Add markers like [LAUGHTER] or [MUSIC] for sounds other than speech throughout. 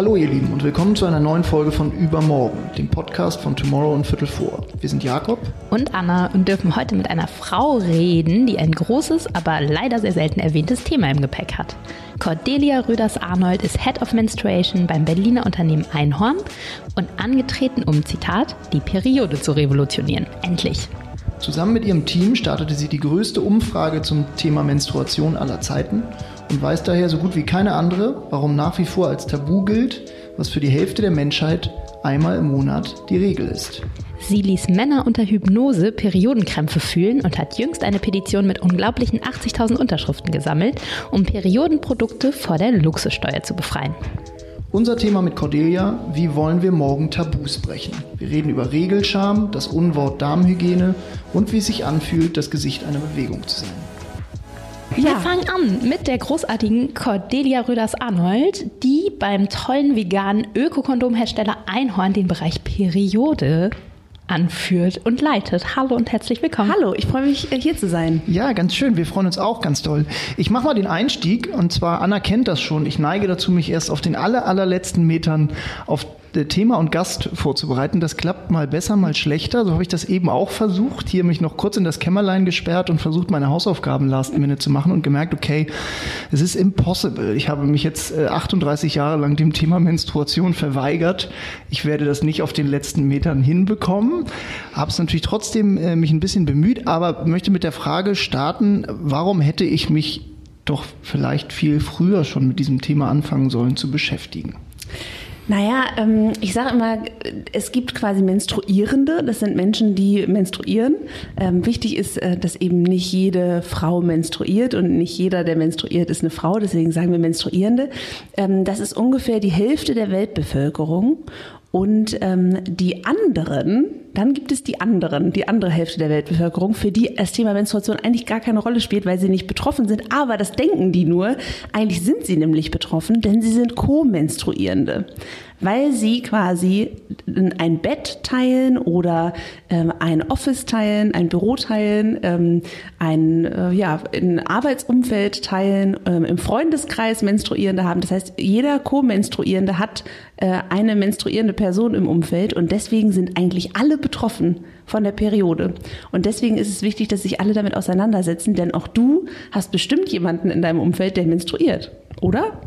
Hallo ihr Lieben und willkommen zu einer neuen Folge von Übermorgen, dem Podcast von Tomorrow und Viertel vor. Wir sind Jakob und Anna und dürfen heute mit einer Frau reden, die ein großes, aber leider sehr selten erwähntes Thema im Gepäck hat. Cordelia Röders-Arnold ist Head of Menstruation beim Berliner Unternehmen Einhorn und angetreten, um, Zitat, die Periode zu revolutionieren. Endlich. Zusammen mit ihrem Team startete sie die größte Umfrage zum Thema Menstruation aller Zeiten und weiß daher so gut wie keine andere, warum nach wie vor als Tabu gilt, was für die Hälfte der Menschheit einmal im Monat die Regel ist. Sie ließ Männer unter Hypnose Periodenkrämpfe fühlen und hat jüngst eine Petition mit unglaublichen 80.000 Unterschriften gesammelt, um Periodenprodukte vor der Luxussteuer zu befreien. Unser Thema mit Cordelia, wie wollen wir morgen Tabus brechen? Wir reden über Regelscham, das Unwort Darmhygiene und wie es sich anfühlt, das Gesicht einer Bewegung zu sein. Ja. Wir fangen an mit der großartigen Cordelia Röders-Arnold, die beim tollen veganen Ökokondomhersteller Einhorn den Bereich Periode anführt und leitet. Hallo und herzlich willkommen. Hallo, ich freue mich, äh, hier zu sein. Ja, ganz schön. Wir freuen uns auch ganz toll. Ich mache mal den Einstieg und zwar Anna kennt das schon. Ich neige dazu, mich erst auf den aller, allerletzten Metern auf Thema und Gast vorzubereiten. Das klappt mal besser, mal schlechter. So habe ich das eben auch versucht. Hier mich noch kurz in das Kämmerlein gesperrt und versucht, meine Hausaufgaben last minute zu machen und gemerkt, okay, es ist impossible. Ich habe mich jetzt 38 äh, Jahre lang dem Thema Menstruation verweigert. Ich werde das nicht auf den letzten Metern hinbekommen. Habe es natürlich trotzdem äh, mich ein bisschen bemüht, aber möchte mit der Frage starten, warum hätte ich mich doch vielleicht viel früher schon mit diesem Thema anfangen sollen zu beschäftigen? Naja, ähm, ich sage immer, es gibt quasi Menstruierende, das sind Menschen, die menstruieren. Ähm, wichtig ist, äh, dass eben nicht jede Frau menstruiert und nicht jeder, der menstruiert, ist eine Frau, deswegen sagen wir Menstruierende. Ähm, das ist ungefähr die Hälfte der Weltbevölkerung. Und ähm, die anderen, dann gibt es die anderen, die andere Hälfte der Weltbevölkerung, für die das Thema Menstruation eigentlich gar keine Rolle spielt, weil sie nicht betroffen sind. Aber das denken die nur. Eigentlich sind sie nämlich betroffen, denn sie sind Co-Menstruierende weil sie quasi ein Bett teilen oder ähm, ein Office teilen, ein Büro teilen, ähm, ein, äh, ja, ein Arbeitsumfeld teilen, ähm, im Freundeskreis Menstruierende haben. Das heißt, jeder Co-Menstruierende hat äh, eine menstruierende Person im Umfeld und deswegen sind eigentlich alle betroffen von der Periode. Und deswegen ist es wichtig, dass sich alle damit auseinandersetzen, denn auch du hast bestimmt jemanden in deinem Umfeld, der menstruiert, oder?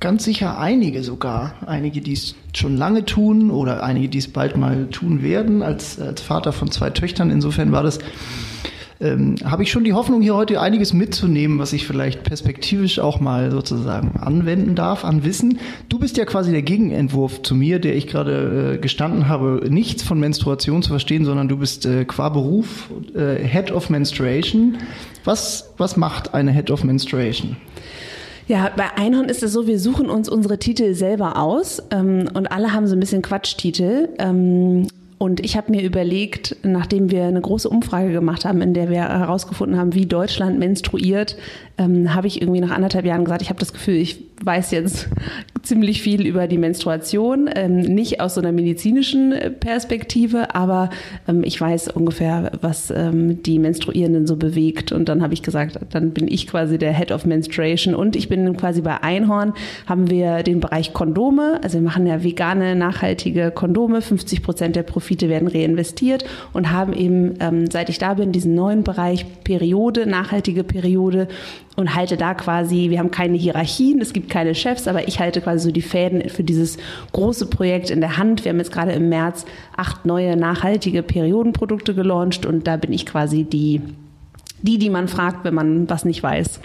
Ganz sicher einige sogar. Einige, die es schon lange tun oder einige, die es bald mal tun werden. Als, als Vater von zwei Töchtern, insofern war das, ähm, habe ich schon die Hoffnung, hier heute einiges mitzunehmen, was ich vielleicht perspektivisch auch mal sozusagen anwenden darf an Wissen. Du bist ja quasi der Gegenentwurf zu mir, der ich gerade äh, gestanden habe, nichts von Menstruation zu verstehen, sondern du bist äh, qua Beruf äh, Head of Menstruation. Was, was macht eine Head of Menstruation? Ja, bei Einhorn ist es so, wir suchen uns unsere Titel selber aus ähm, und alle haben so ein bisschen Quatschtitel. Ähm, und ich habe mir überlegt, nachdem wir eine große Umfrage gemacht haben, in der wir herausgefunden haben, wie Deutschland menstruiert, ähm, habe ich irgendwie nach anderthalb Jahren gesagt, ich habe das Gefühl, ich weiß jetzt [LAUGHS] ziemlich viel über die Menstruation, ähm, nicht aus so einer medizinischen Perspektive, aber ähm, ich weiß ungefähr, was ähm, die Menstruierenden so bewegt. Und dann habe ich gesagt, dann bin ich quasi der Head of Menstruation und ich bin quasi bei Einhorn, haben wir den Bereich Kondome, also wir machen ja vegane, nachhaltige Kondome, 50 Prozent der Profite werden reinvestiert und haben eben, ähm, seit ich da bin, diesen neuen Bereich Periode, nachhaltige Periode und halte da quasi, wir haben keine Hierarchien, es gibt keine Chefs, aber ich halte quasi so die Fäden für dieses große Projekt in der Hand. Wir haben jetzt gerade im März acht neue nachhaltige Periodenprodukte gelauncht und da bin ich quasi die, die, die man fragt, wenn man was nicht weiß.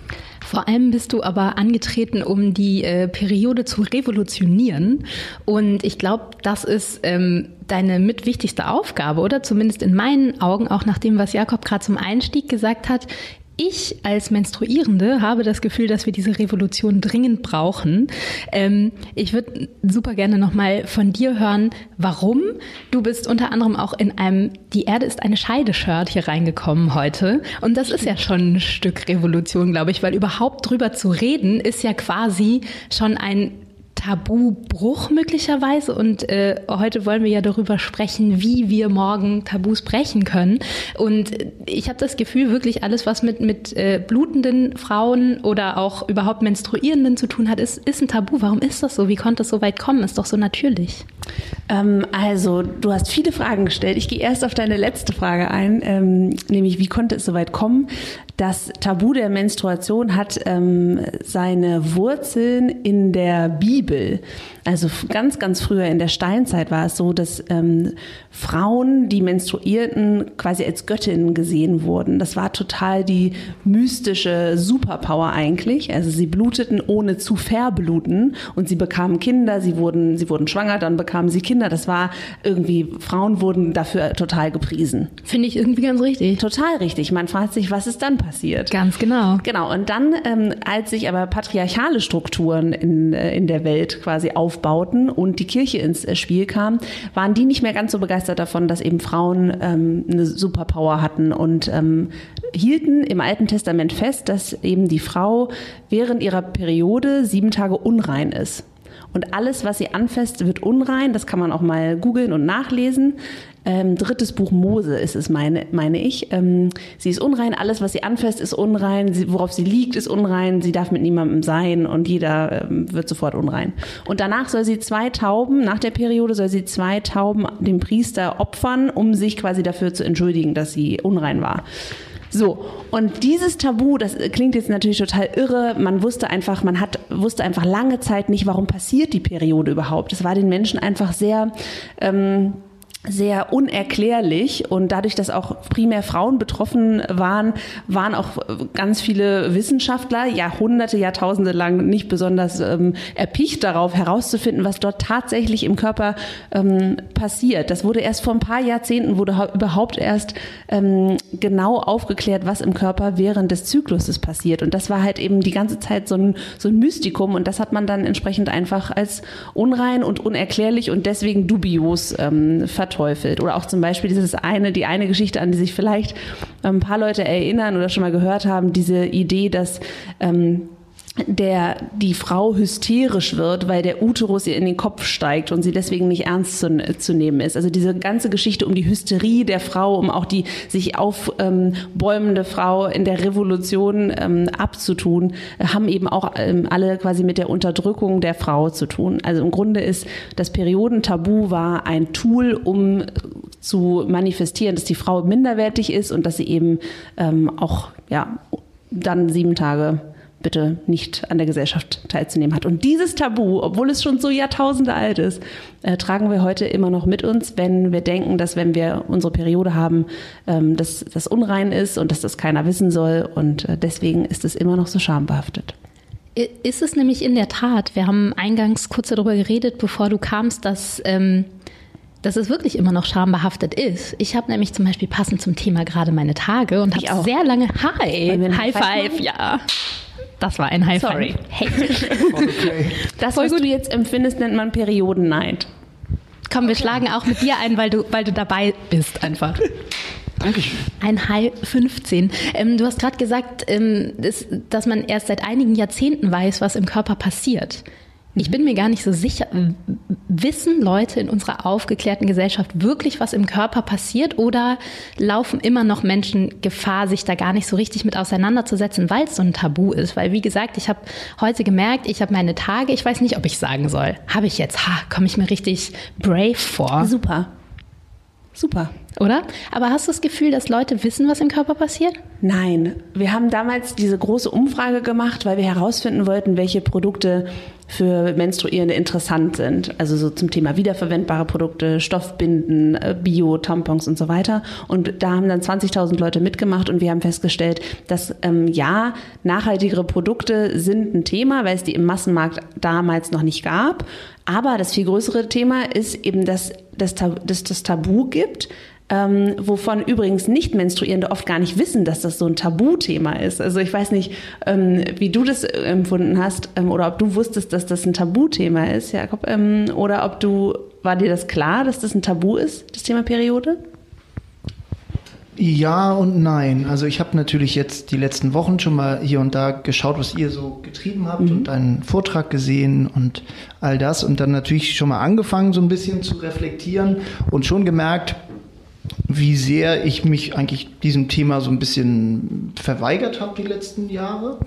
Vor allem bist du aber angetreten, um die äh, Periode zu revolutionieren. Und ich glaube, das ist ähm, deine mitwichtigste Aufgabe, oder zumindest in meinen Augen, auch nach dem, was Jakob gerade zum Einstieg gesagt hat ich als Menstruierende habe das Gefühl, dass wir diese Revolution dringend brauchen. Ähm, ich würde super gerne nochmal von dir hören, warum. Du bist unter anderem auch in einem Die Erde ist eine Scheide-Shirt hier reingekommen heute. Und das ist ja schon ein Stück Revolution, glaube ich, weil überhaupt drüber zu reden ist ja quasi schon ein Tabubruch möglicherweise. Und äh, heute wollen wir ja darüber sprechen, wie wir morgen Tabus brechen können. Und ich habe das Gefühl, wirklich alles, was mit, mit äh, blutenden Frauen oder auch überhaupt Menstruierenden zu tun hat, ist, ist ein Tabu. Warum ist das so? Wie konnte es so weit kommen? Ist doch so natürlich. Ähm, also, du hast viele Fragen gestellt. Ich gehe erst auf deine letzte Frage ein, ähm, nämlich wie konnte es so weit kommen? Das Tabu der Menstruation hat ähm, seine Wurzeln in der Bibel. Also ganz, ganz früher in der Steinzeit war es so, dass ähm, Frauen, die menstruierten, quasi als Göttinnen gesehen wurden. Das war total die mystische Superpower eigentlich. Also sie bluteten ohne zu verbluten und sie bekamen Kinder, sie wurden, sie wurden schwanger, dann bekamen sie Kinder. Das war irgendwie, Frauen wurden dafür total gepriesen. Finde ich irgendwie ganz richtig. Total richtig. Man fragt sich, was ist dann passiert? Ganz genau. Genau. Und dann, ähm, als sich aber patriarchale Strukturen in, äh, in der Welt quasi auf aufbauten und die Kirche ins äh, Spiel kam, waren die nicht mehr ganz so begeistert davon, dass eben Frauen ähm, eine Superpower hatten und ähm, hielten im Alten Testament fest, dass eben die Frau während ihrer Periode sieben Tage unrein ist. Und alles, was sie anfasst, wird unrein. Das kann man auch mal googeln und nachlesen. Ähm, drittes Buch Mose ist es, meine, meine ich. Ähm, sie ist unrein, alles, was sie anfasst, ist unrein, sie, worauf sie liegt, ist unrein, sie darf mit niemandem sein und jeder ähm, wird sofort unrein. Und danach soll sie zwei Tauben, nach der Periode soll sie zwei Tauben dem Priester opfern, um sich quasi dafür zu entschuldigen, dass sie unrein war. So, und dieses Tabu, das klingt jetzt natürlich total irre. Man wusste einfach, man hat, wusste einfach lange Zeit nicht, warum passiert die Periode überhaupt. Es war den Menschen einfach sehr, ähm, sehr unerklärlich und dadurch, dass auch primär Frauen betroffen waren, waren auch ganz viele Wissenschaftler Jahrhunderte, Jahrtausende lang nicht besonders ähm, erpicht darauf herauszufinden, was dort tatsächlich im Körper ähm, passiert. Das wurde erst vor ein paar Jahrzehnten wurde überhaupt erst ähm, genau aufgeklärt, was im Körper während des Zykluses passiert und das war halt eben die ganze Zeit so ein, so ein Mystikum und das hat man dann entsprechend einfach als unrein und unerklärlich und deswegen dubios ähm, verteufelt. Oder auch zum Beispiel dieses eine, die eine Geschichte, an die sich vielleicht ein paar Leute erinnern oder schon mal gehört haben, diese Idee, dass ähm, der die Frau hysterisch wird, weil der Uterus ihr in den Kopf steigt und sie deswegen nicht ernst zu, zu nehmen ist. Also diese ganze Geschichte um die Hysterie der Frau, um auch die sich aufbäumende ähm, Frau in der Revolution ähm, abzutun, haben eben auch ähm, alle quasi mit der Unterdrückung der Frau zu tun. Also im Grunde ist das Periodentabu war ein Tool, um zu manifestieren, dass die Frau minderwertig ist und dass sie eben ähm, auch ja dann sieben Tage bitte nicht an der Gesellschaft teilzunehmen hat. Und dieses Tabu, obwohl es schon so Jahrtausende alt ist, äh, tragen wir heute immer noch mit uns, wenn wir denken, dass wenn wir unsere Periode haben, ähm, dass das unrein ist und dass das keiner wissen soll. Und äh, deswegen ist es immer noch so schambehaftet. Ist es nämlich in der Tat. Wir haben eingangs kurz darüber geredet, bevor du kamst, dass ähm dass es wirklich immer noch schambehaftet ist. Ich habe nämlich zum Beispiel passend zum Thema gerade meine Tage und habe sehr lange Hi, High Five, ja. Das war ein High Sorry. Hey. okay. Das, was du jetzt empfindest, nennt man Periodenneid. Komm, wir schlagen auch mit dir ein, weil du, weil du dabei bist einfach. Dankeschön. Ein High 15. Ähm, du hast gerade gesagt, ähm, dass, dass man erst seit einigen Jahrzehnten weiß, was im Körper passiert. Ich bin mir gar nicht so sicher, wissen Leute in unserer aufgeklärten Gesellschaft wirklich, was im Körper passiert oder laufen immer noch Menschen Gefahr, sich da gar nicht so richtig mit auseinanderzusetzen, weil es so ein Tabu ist? Weil, wie gesagt, ich habe heute gemerkt, ich habe meine Tage, ich weiß nicht, ob ich sagen soll. Habe ich jetzt, ha, komme ich mir richtig brave vor. Super. Super. Oder? Aber hast du das Gefühl, dass Leute wissen, was im Körper passiert? Nein. Wir haben damals diese große Umfrage gemacht, weil wir herausfinden wollten, welche Produkte für Menstruierende interessant sind. Also so zum Thema wiederverwendbare Produkte, Stoffbinden, äh, Bio, Tampons und so weiter. Und da haben dann 20.000 Leute mitgemacht und wir haben festgestellt, dass ähm, ja, nachhaltigere Produkte sind ein Thema, weil es die im Massenmarkt damals noch nicht gab. Aber das viel größere Thema ist eben, dass, dass, dass das Tabu gibt, ähm, wovon übrigens Nicht-Menstruierende oft gar nicht wissen, dass das so ein Tabuthema ist. Also ich weiß nicht, ähm, wie du das empfunden hast ähm, oder ob du wusstest, dass das ein Tabuthema ist, Jakob, ähm, oder ob du, war dir das klar, dass das ein Tabu ist, das Thema Periode? Ja und nein. Also ich habe natürlich jetzt die letzten Wochen schon mal hier und da geschaut, was ihr so getrieben habt mhm. und einen Vortrag gesehen und all das und dann natürlich schon mal angefangen so ein bisschen zu reflektieren und schon gemerkt, wie sehr ich mich eigentlich diesem Thema so ein bisschen verweigert habe die letzten Jahre,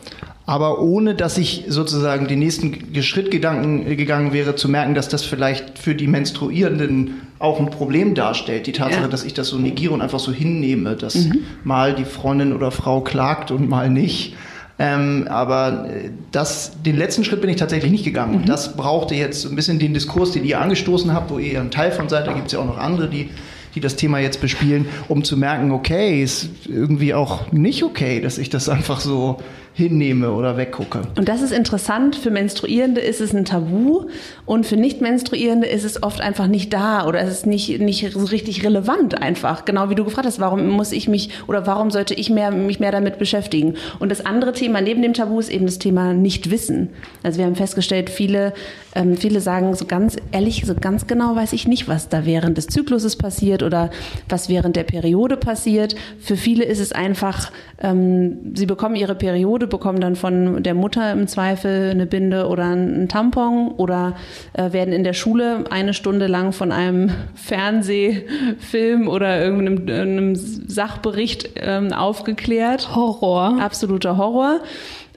aber ohne dass ich sozusagen den nächsten Schritt Gedanken gegangen wäre, zu merken, dass das vielleicht für die Menstruierenden auch ein Problem darstellt. Die Tatsache, ja. dass ich das so negiere und einfach so hinnehme, dass mhm. mal die Freundin oder Frau klagt und mal nicht. Ähm, aber äh, das, den letzten Schritt bin ich tatsächlich nicht gegangen. Mhm. Und das brauchte jetzt so ein bisschen den Diskurs, den ihr angestoßen habt, wo ihr ein Teil von seid. Da gibt es ja auch noch andere, die die das Thema jetzt bespielen, um zu merken, okay, ist irgendwie auch nicht okay, dass ich das einfach so hinnehme oder weggucke. Und das ist interessant. Für Menstruierende ist es ein Tabu und für Nicht-Menstruierende ist es oft einfach nicht da oder es ist nicht, nicht so richtig relevant einfach. Genau wie du gefragt hast, warum muss ich mich oder warum sollte ich mehr, mich mehr damit beschäftigen? Und das andere Thema neben dem Tabu ist eben das Thema Nichtwissen. Also wir haben festgestellt, viele, ähm, viele sagen so ganz ehrlich, so ganz genau weiß ich nicht, was da während des Zykluses passiert oder was während der Periode passiert. Für viele ist es einfach, ähm, sie bekommen ihre Periode Periode, bekommen dann von der Mutter im Zweifel eine Binde oder einen Tampon oder äh, werden in der Schule eine Stunde lang von einem [LAUGHS] Fernsehfilm oder irgendeinem Sachbericht ähm, aufgeklärt. Horror. Absoluter Horror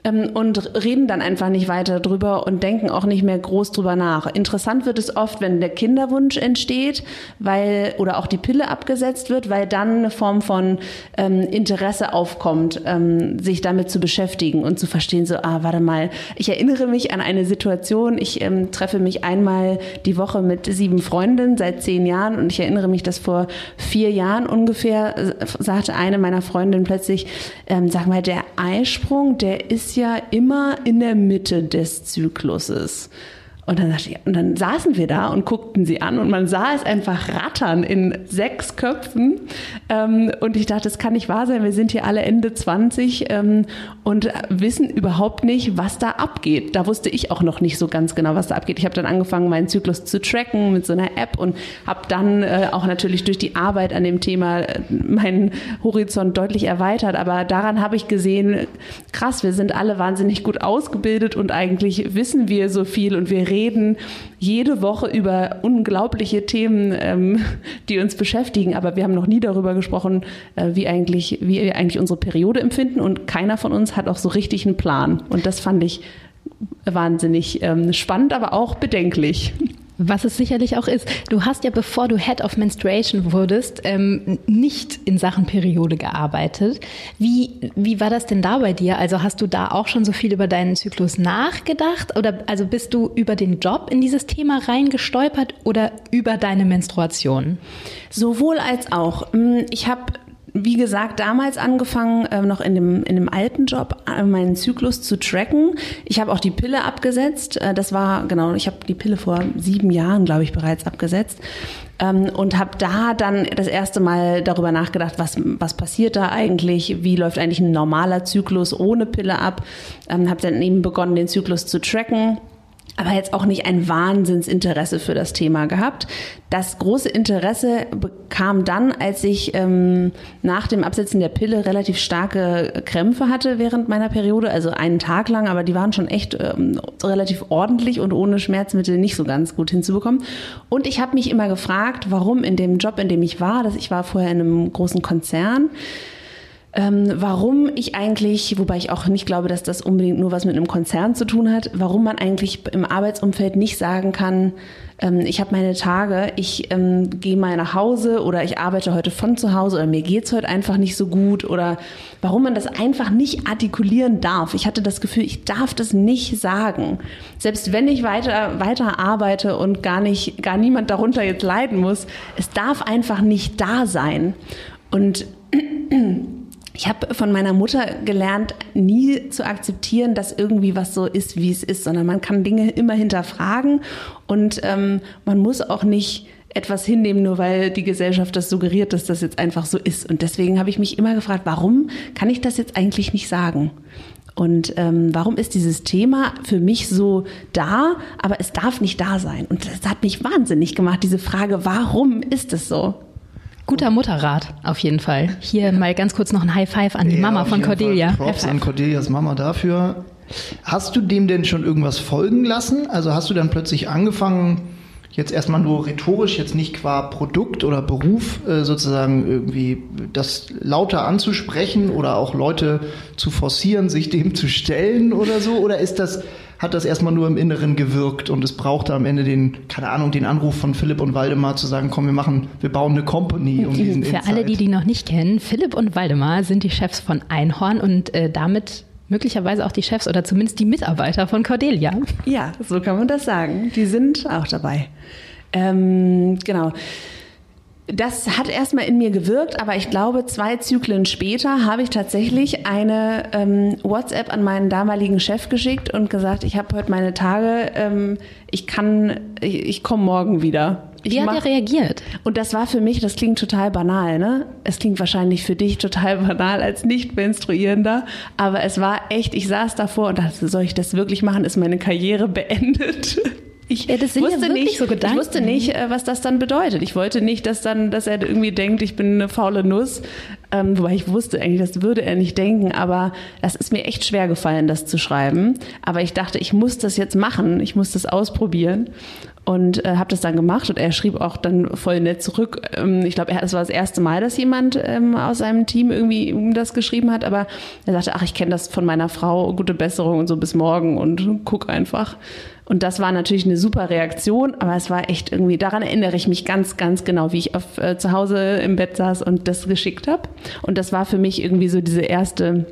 ähm, und reden dann einfach nicht weiter drüber und denken auch nicht mehr groß drüber nach. Interessant wird es oft, wenn der Kinderwunsch entsteht, weil oder auch die Pille abgesetzt wird, weil dann eine Form von ähm, Interesse aufkommt, ähm, sich damit zu beschäftigen und zu verstehen, so, ah, warte mal, ich erinnere mich an eine Situation, ich ähm, treffe mich einmal die Woche mit sieben Freundinnen seit zehn Jahren und ich erinnere mich, dass vor vier Jahren ungefähr äh, sagte eine meiner Freundinnen plötzlich, ähm, sag mal, der Eisprung, der ist ja immer in der Mitte des Zykluses. Und dann, ich, und dann saßen wir da und guckten sie an und man sah es einfach rattern in sechs Köpfen. Ähm, und ich dachte, das kann nicht wahr sein. Wir sind hier alle Ende 20 ähm, und wissen überhaupt nicht, was da abgeht. Da wusste ich auch noch nicht so ganz genau, was da abgeht. Ich habe dann angefangen, meinen Zyklus zu tracken mit so einer App und habe dann äh, auch natürlich durch die Arbeit an dem Thema äh, meinen Horizont deutlich erweitert. Aber daran habe ich gesehen, krass, wir sind alle wahnsinnig gut ausgebildet und eigentlich wissen wir so viel und wir reden reden jede Woche über unglaubliche Themen, ähm, die uns beschäftigen, aber wir haben noch nie darüber gesprochen, äh, wie eigentlich, wie wir eigentlich unsere Periode empfinden und keiner von uns hat auch so richtig einen Plan. Und das fand ich wahnsinnig ähm, spannend, aber auch bedenklich. Was es sicherlich auch ist. Du hast ja, bevor du Head of Menstruation wurdest, ähm, nicht in Sachen Periode gearbeitet. Wie, wie war das denn da bei dir? Also hast du da auch schon so viel über deinen Zyklus nachgedacht? Oder also bist du über den Job in dieses Thema reingestolpert oder über deine Menstruation? Sowohl als auch. Hm, ich habe wie gesagt, damals angefangen, äh, noch in dem, in dem alten Job, äh, meinen Zyklus zu tracken. Ich habe auch die Pille abgesetzt. Äh, das war, genau, ich habe die Pille vor sieben Jahren, glaube ich, bereits abgesetzt. Ähm, und habe da dann das erste Mal darüber nachgedacht, was, was passiert da eigentlich, wie läuft eigentlich ein normaler Zyklus ohne Pille ab. Ähm, habe dann eben begonnen, den Zyklus zu tracken aber jetzt auch nicht ein Wahnsinnsinteresse für das Thema gehabt. Das große Interesse kam dann, als ich ähm, nach dem Absetzen der Pille relativ starke Krämpfe hatte während meiner Periode, also einen Tag lang, aber die waren schon echt ähm, relativ ordentlich und ohne Schmerzmittel nicht so ganz gut hinzubekommen. Und ich habe mich immer gefragt, warum in dem Job, in dem ich war, dass ich war vorher in einem großen Konzern, ähm, warum ich eigentlich, wobei ich auch nicht glaube, dass das unbedingt nur was mit einem Konzern zu tun hat, warum man eigentlich im Arbeitsumfeld nicht sagen kann, ähm, ich habe meine Tage, ich ähm, gehe mal nach Hause oder ich arbeite heute von zu Hause oder mir geht's heute einfach nicht so gut oder warum man das einfach nicht artikulieren darf. Ich hatte das Gefühl, ich darf das nicht sagen. Selbst wenn ich weiter, weiter arbeite und gar nicht, gar niemand darunter jetzt leiden muss, es darf einfach nicht da sein. Und [CLEARS THROAT] ich habe von meiner Mutter gelernt, nie zu akzeptieren, dass irgendwie was so ist, wie es ist, sondern man kann Dinge immer hinterfragen und ähm, man muss auch nicht etwas hinnehmen, nur weil die Gesellschaft das suggeriert, dass das jetzt einfach so ist. Und deswegen habe ich mich immer gefragt, warum kann ich das jetzt eigentlich nicht sagen? Und ähm, warum ist dieses Thema für mich so da, aber es darf nicht da sein? Und das hat mich wahnsinnig gemacht, diese Frage, warum ist es so? Guter Mutterrat, auf jeden Fall. Hier mal ganz kurz noch ein High Five an die Ja, Mama von jeden Fall Cordelia. Props an Cordelias Mama dafür. Hast du dem denn schon irgendwas folgen lassen? Also hast du dann plötzlich angefangen, jetzt erstmal nur rhetorisch, jetzt nicht qua Produkt oder Beruf äh, sozusagen irgendwie das lauter anzusprechen oder auch Leute zu forcieren, sich dem zu stellen oder so? Oder ist das, hat das erstmal nur im Inneren gewirkt und es brauchte am Ende den, keine Ahnung, den Anruf von Philipp und Waldemar zu sagen, komm, wir machen, wir bauen eine Company um diesen Für alle, die Insight? die noch nicht kennen, Philipp und Waldemar sind die Chefs von Einhorn und äh, damit möglicherweise auch die Chefs oder zumindest die Mitarbeiter von Cordelia. Ja, so kann man das sagen. Die sind auch dabei. Ähm, genau. Das hat erstmal in mir gewirkt, aber ich glaube, zwei Zyklen später habe ich tatsächlich eine ähm, WhatsApp an meinen damaligen Chef geschickt und gesagt, ich habe heute meine Tage, ähm, ich kann, ich, ich komme morgen wieder. Ich Wie hat er reagiert? und das war für mich, das klingt total banal, ne? Es klingt wahrscheinlich für dich total banal als Nicht-Menstruierender, aber es war echt, ich saß davor und dachte, soll ich das wirklich machen? Ist meine Karriere beendet? [LAUGHS] Ich Ja, ja wusste wirklich nicht, so ich wusste nicht, äh, was das dann bedeutet. Ich wollte nicht, dass dann, dass er irgendwie denkt, ich bin eine faule Nuss. Ähm, wobei ich wusste eigentlich, das würde er nicht denken, aber das ist mir echt schwer gefallen, das zu schreiben. Aber ich dachte, ich muss das jetzt machen, ich muss das ausprobieren und äh, habe das dann gemacht und er schrieb auch dann voll nett zurück. Ähm, ich glaube, es war das erste Mal, dass jemand ähm, aus seinem Team irgendwie ihm das geschrieben hat, aber er sagte, ach, ich kenne das von meiner Frau, gute Besserung und so bis morgen und guck einfach. Und das war natürlich eine super Reaktion, aber es war echt irgendwie, daran erinnere ich mich ganz, ganz genau, wie ich auf, äh, zu Hause im Bett saß und das geschickt habe. Und das war für mich irgendwie so diese erste,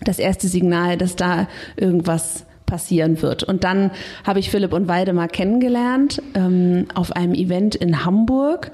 das erste Signal, dass da irgendwas passieren wird. Und dann habe ich Philipp und Waldemar kennengelernt ähm, auf einem Event in Hamburg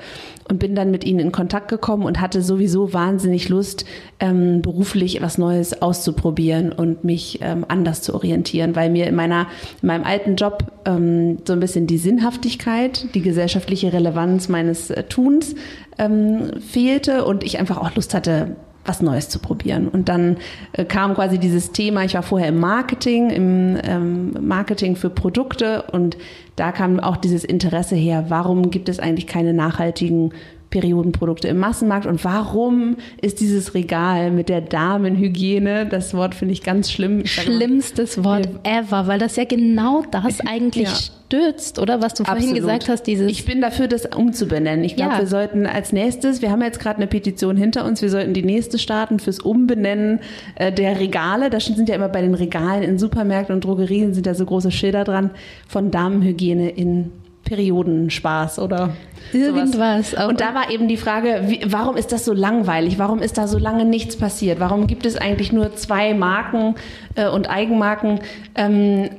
und bin dann mit ihnen in Kontakt gekommen und hatte sowieso wahnsinnig Lust, ähm, beruflich was Neues auszuprobieren und mich ähm, anders zu orientieren, weil mir in meiner in meinem alten Job ähm, so ein bisschen die Sinnhaftigkeit, die gesellschaftliche Relevanz meines äh, Tuns ähm, fehlte und ich einfach auch Lust hatte, was Neues zu probieren. Und dann äh, kam quasi dieses Thema, ich war vorher im Marketing, im ähm, Marketing für Produkte und da kam auch dieses Interesse her, warum gibt es eigentlich keine nachhaltigen Periodenprodukte im Massenmarkt und warum ist dieses Regal mit der Damenhygiene, das Wort finde ich ganz schlimm. Ich Schlimmstes Wort ever, weil das ja genau das [LAUGHS] eigentlich Ja. stürzt, oder? Was du vorhin Absolut. gesagt hast, dieses. Ich bin dafür, das umzubenennen. Ich glaube, Ja. wir sollten als nächstes, wir haben jetzt gerade eine Petition hinter uns, wir sollten die nächste starten fürs Umbenennen äh, der Regale. Da sind ja immer bei den Regalen in Supermärkten und Drogerien sind da so große Schilder dran von Damenhygiene in Periodenspaß oder Irgendwas. Sowas. Und da war eben die Frage, wie, warum ist das so langweilig? Warum ist da so lange nichts passiert? Warum gibt es eigentlich nur zwei Marken äh, und Eigenmarken? Ähm,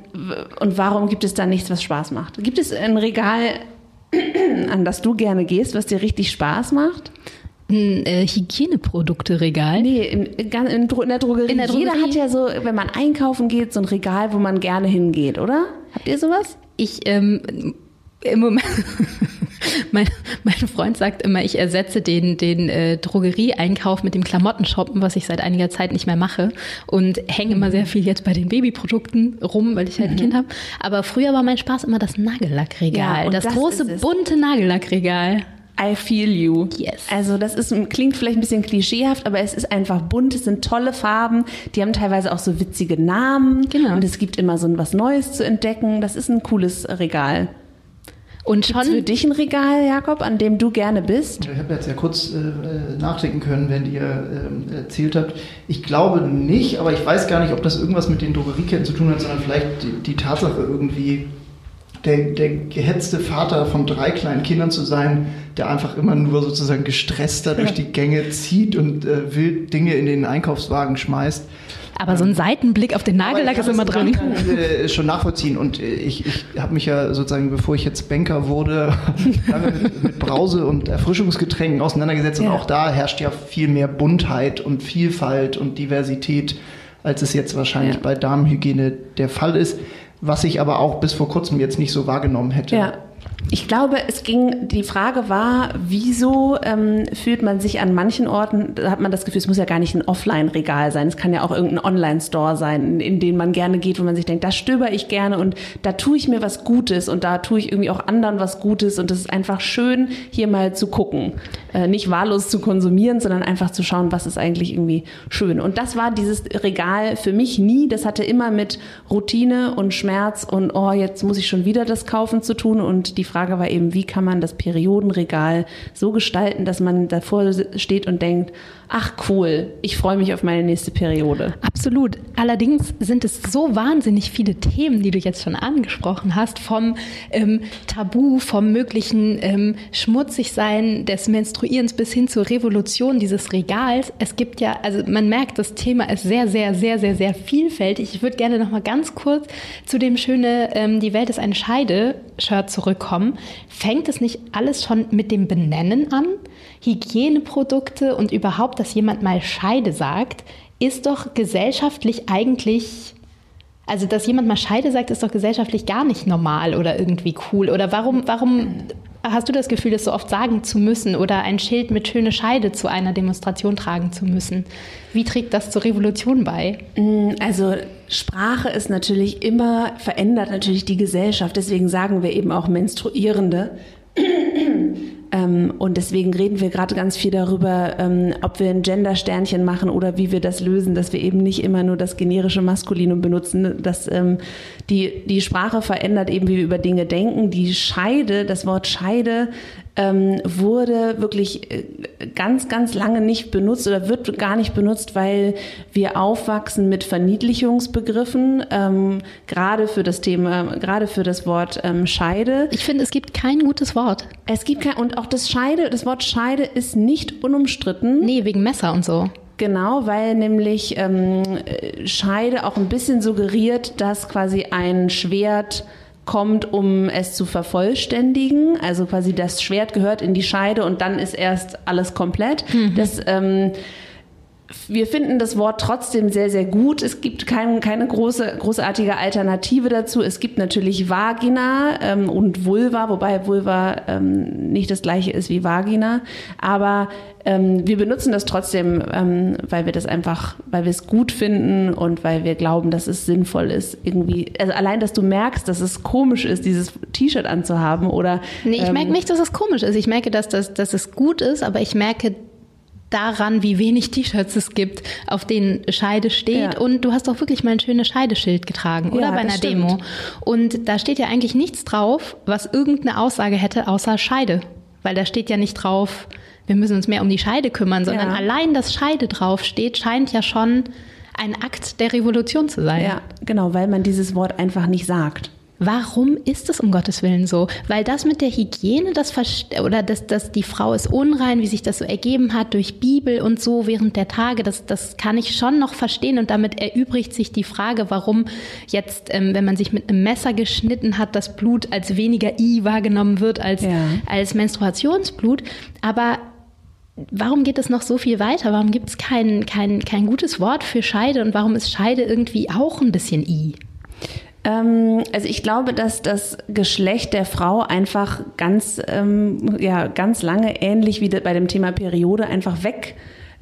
und warum gibt es da nichts, was Spaß macht? Gibt es ein Regal, [CLEARS THROAT] an das du gerne gehst, was dir richtig Spaß macht? ein äh, Hygieneprodukte-Regal. Nee, in, in, in, in der Drogerie. In der Jeder Drogerie? hat ja so, wenn man einkaufen geht, so ein Regal, wo man gerne hingeht, oder? Habt ihr sowas? Ich, ähm, im Moment, [LAUGHS] mein, mein Freund sagt immer, ich ersetze den, den äh, Drogerieeinkauf mit dem Klamottenshoppen, was ich seit einiger Zeit nicht mehr mache und hänge immer sehr viel jetzt bei den Babyprodukten rum, weil ich halt ein Kind habe. Aber früher war mein Spaß immer das Nagellackregal, Ja, das, das große bunte Nagellackregal. I feel you. Yes. Also das ist, klingt vielleicht ein bisschen klischeehaft, aber es ist einfach bunt, es sind tolle Farben, die haben teilweise auch so witzige Namen Genau. und es gibt immer so was Neues zu entdecken. Das ist ein cooles Regal. Und Gibt's für schon dich ein Regal, Jakob, an dem du gerne bist? Ich habe jetzt ja kurz äh, äh, nachdenken können, während ihr ähm, erzählt habt. Ich glaube nicht, aber ich weiß gar nicht, ob das irgendwas mit den Drogerieketten zu tun hat, sondern vielleicht die, die Tatsache irgendwie, der, der gehetzte Vater von drei kleinen Kindern zu sein, der einfach immer nur sozusagen gestresster durch die Gänge zieht und äh, wild Dinge in den Einkaufswagen schmeißt. Aber so ein Seitenblick auf den Nagellack ist immer kann drin. Nachhinein, äh, schon nachvollziehen und äh, ich, ich habe mich ja sozusagen, bevor ich jetzt Banker wurde, [LAUGHS] lange mit, mit Brause und Erfrischungsgetränken auseinandergesetzt Ja. und auch da herrscht ja viel mehr Buntheit und Vielfalt und Diversität, als es jetzt wahrscheinlich Ja. bei Damenhygiene der Fall ist, was ich aber auch bis vor kurzem jetzt nicht so wahrgenommen hätte. Ja. Ich glaube, es ging, die Frage war, wieso ähm, fühlt man sich an manchen Orten, da hat man das Gefühl, es muss ja gar nicht ein Offline-Regal sein, es kann ja auch irgendein Online-Store sein, in, in den man gerne geht, wo man sich denkt, da stöber ich gerne und da tue ich mir was Gutes und da tue ich irgendwie auch anderen was Gutes und es ist einfach schön, hier mal zu gucken. Äh, nicht wahllos zu konsumieren, sondern einfach zu schauen, was ist eigentlich irgendwie schön. Und das war dieses Regal für mich nie, das hatte immer mit Routine und Schmerz und, oh, jetzt muss ich schon wieder das kaufen zu tun und die Frage, Frage war eben, wie kann man das Periodenregal so gestalten, dass man davor steht und denkt, ach cool, ich freue mich auf meine nächste Periode. Absolut. Allerdings sind es so wahnsinnig viele Themen, die du jetzt schon angesprochen hast, vom ähm, Tabu, vom möglichen ähm, Schmutzigsein des Menstruierens bis hin zur Revolution dieses Regals. Es gibt ja, also man merkt, das Thema ist sehr, sehr, sehr, sehr, sehr vielfältig. Ich würde gerne noch mal ganz kurz zu dem schöne ähm, Die Welt ist eine Scheide-Shirt zurückkommen. Fängt es nicht alles schon mit dem Benennen an? Hygieneprodukte und überhaupt, dass jemand mal Scheide sagt, ist doch gesellschaftlich eigentlich, also dass jemand mal Scheide sagt, ist doch gesellschaftlich gar nicht normal oder irgendwie cool. Oder warum, warum hast du das Gefühl, das so oft sagen zu müssen oder ein Schild mit schöne Scheide zu einer Demonstration tragen zu müssen? Wie trägt das zur Revolution bei? Mm, also Sprache ist natürlich immer, verändert natürlich die Gesellschaft. Deswegen sagen wir eben auch Menstruierende. Ähm, und deswegen reden wir gerade ganz viel darüber, ähm, ob wir ein Gender-Sternchen machen oder wie wir das lösen, dass wir eben nicht immer nur das generische Maskulinum benutzen. Dass ähm, die, die Sprache verändert eben, wie wir über Dinge denken. Die Scheide, das Wort Scheide wurde wirklich äh, ganz, ganz lange nicht benutzt oder wird gar nicht benutzt, weil wir aufwachsen mit Verniedlichungsbegriffen, ähm, gerade für das Thema, gerade für das Wort ähm, Scheide. Ich finde, es gibt kein gutes Wort. Es gibt kein, und auch das Scheide, das Wort Scheide ist nicht unumstritten. Nee, wegen Messer und so. Genau, weil nämlich ähm, Scheide auch ein bisschen suggeriert, dass quasi ein Schwert kommt, um es zu vervollständigen. Also quasi das Schwert gehört in die Scheide und dann ist erst alles komplett. Mhm. Das ähm, wir finden das Wort trotzdem sehr, sehr gut. Es gibt kein, keine große, großartige Alternative dazu. Es gibt natürlich Vagina ähm, und Vulva, wobei Vulva ähm, nicht das gleiche ist wie Vagina. Aber ähm, wir benutzen das trotzdem, ähm, weil wir das einfach, weil wir es gut finden und weil wir glauben, dass es sinnvoll ist. Irgendwie, also allein, dass du merkst, dass es komisch ist, dieses T-Shirt anzuhaben oder. Nee, ich merke ähm, nicht, dass es komisch ist. Ich merke, dass, dass, dass es gut ist, aber ich merke, daran, wie wenig T-Shirts es gibt, auf denen Scheide steht. Ja. Und du hast auch wirklich mal ein schönes Scheideschild getragen, oder? Ja, bei einer Demo. Und da steht ja eigentlich nichts drauf, was irgendeine Aussage hätte, außer Scheide. Weil da steht ja nicht drauf, wir müssen uns mehr um die Scheide kümmern, sondern ja. allein das Scheide draufsteht, scheint ja schon ein Akt der Revolution zu sein. Ja, genau, weil man dieses Wort einfach nicht sagt. Warum ist es um Gottes Willen so? Weil das mit der Hygiene, das oder dass, dass die Frau ist unrein, wie sich das so ergeben hat durch Bibel und so während der Tage, das, das kann ich schon noch verstehen und damit erübrigt sich die Frage, warum jetzt, ähm, wenn man sich mit einem Messer geschnitten hat, das Blut als weniger I wahrgenommen wird als, ja. als Menstruationsblut. Aber Warum geht es noch so viel weiter? Warum gibt es kein, kein, kein gutes Wort für Scheide und warum ist Scheide irgendwie auch ein bisschen I? Ähm, also ich glaube, dass das Geschlecht der Frau einfach ganz, ähm, ja, ganz lange ähnlich wie bei dem Thema Periode einfach weg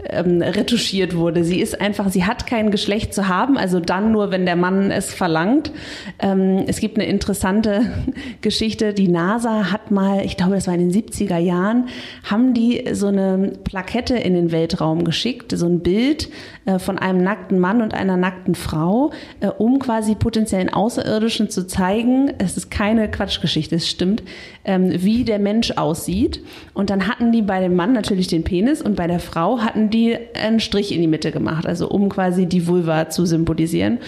ähm, retuschiert wurde. Sie ist einfach, sie hat kein Geschlecht zu haben, also dann nur, wenn der Mann es verlangt. Ähm, es gibt eine interessante [LAUGHS] Geschichte. Die NASA hat mal, ich glaube, das war in den 70er Jahren, haben die so eine Plakette in den Weltraum geschickt, so ein Bild äh, von einem nackten Mann und einer nackten Frau, äh, um quasi potenziellen Außerirdischen zu zeigen, es ist keine Quatschgeschichte, es stimmt, ähm, wie der Mensch aussieht. Und dann hatten die bei dem Mann natürlich den Penis und bei der Frau hatten die einen Strich in die Mitte gemacht, also um quasi die Vulva zu symbolisieren.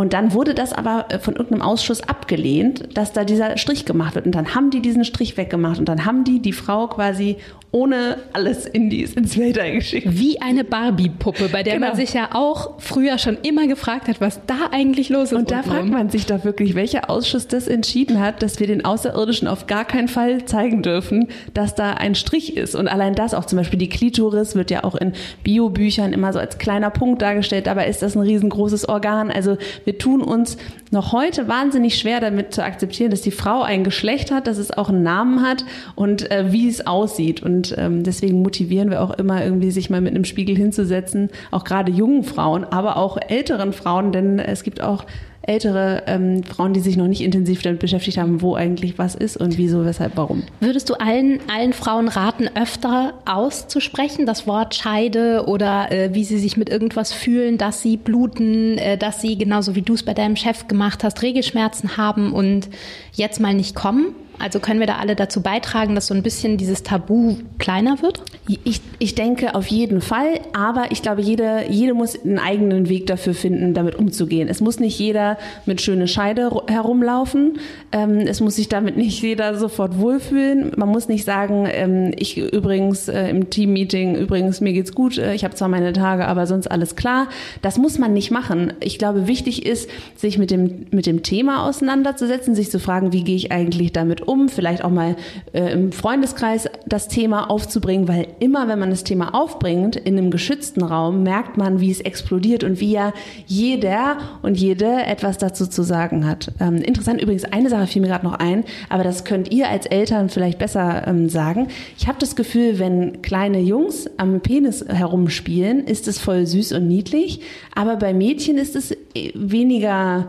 Und dann wurde das aber äh, von irgendeinem Ausschuss abgelehnt, dass da dieser Strich gemacht wird. Und dann haben die diesen Strich weggemacht und dann haben die die Frau quasi ohne alles in die, ins Weltall geschickt. Wie eine Barbie-Puppe, bei der genau. man sich ja auch früher schon immer gefragt hat, was da eigentlich los ist. Und da fragt man sich doch wirklich, welcher Ausschuss das entschieden hat, dass wir den Außerirdischen auf gar keinen Fall zeigen dürfen, dass da ein Strich ist. Und allein das auch zum Beispiel die Klitoris wird ja auch in Biobüchern immer so als kleiner Punkt dargestellt. Dabei ist das ein riesengroßes Organ. Also wir tun uns noch heute wahnsinnig schwer damit zu akzeptieren, dass die Frau ein Geschlecht hat, dass es auch einen Namen hat und äh, wie es aussieht. Und ähm, deswegen motivieren wir auch immer irgendwie, sich mal mit einem Spiegel hinzusetzen, auch gerade jungen Frauen, aber auch älteren Frauen, denn es gibt auch ältere ähm, Frauen, die sich noch nicht intensiv damit beschäftigt haben, wo eigentlich was ist und wieso, weshalb, warum. Würdest du allen, allen Frauen raten, öfter auszusprechen, das Wort Scheide oder äh, wie sie sich mit irgendwas fühlen, dass sie bluten, äh, dass sie genauso wie du es bei deinem Chef gemacht hast, Regelschmerzen haben und jetzt mal nicht kommen? Also können wir da alle dazu beitragen, dass so ein bisschen dieses Tabu kleiner wird? Ich, ich denke auf jeden Fall, aber ich glaube, jede, jede muss einen eigenen Weg dafür finden, damit umzugehen. Es muss nicht jeder mit schöne Scheide herumlaufen. Ähm, es muss sich damit nicht jeder sofort wohlfühlen. Man muss nicht sagen, ähm, ich übrigens äh, im Teammeeting, übrigens mir geht's gut, äh, ich habe zwar meine Tage, aber sonst alles klar. Das muss man nicht machen. Ich glaube, wichtig ist, sich mit dem, mit dem Thema auseinanderzusetzen, sich zu fragen, wie gehe ich eigentlich damit um um, vielleicht auch mal äh, im Freundeskreis das Thema aufzubringen, weil immer, wenn man das Thema aufbringt in einem geschützten Raum, merkt man, wie es explodiert und wie ja jeder und jede etwas dazu zu sagen hat. Ähm, interessant übrigens, eine Sache fiel mir gerade noch ein, aber das könnt ihr als Eltern vielleicht besser ähm, sagen. Ich habe das Gefühl, wenn kleine Jungs am Penis herumspielen, ist es voll süß und niedlich, aber bei Mädchen ist es äh, weniger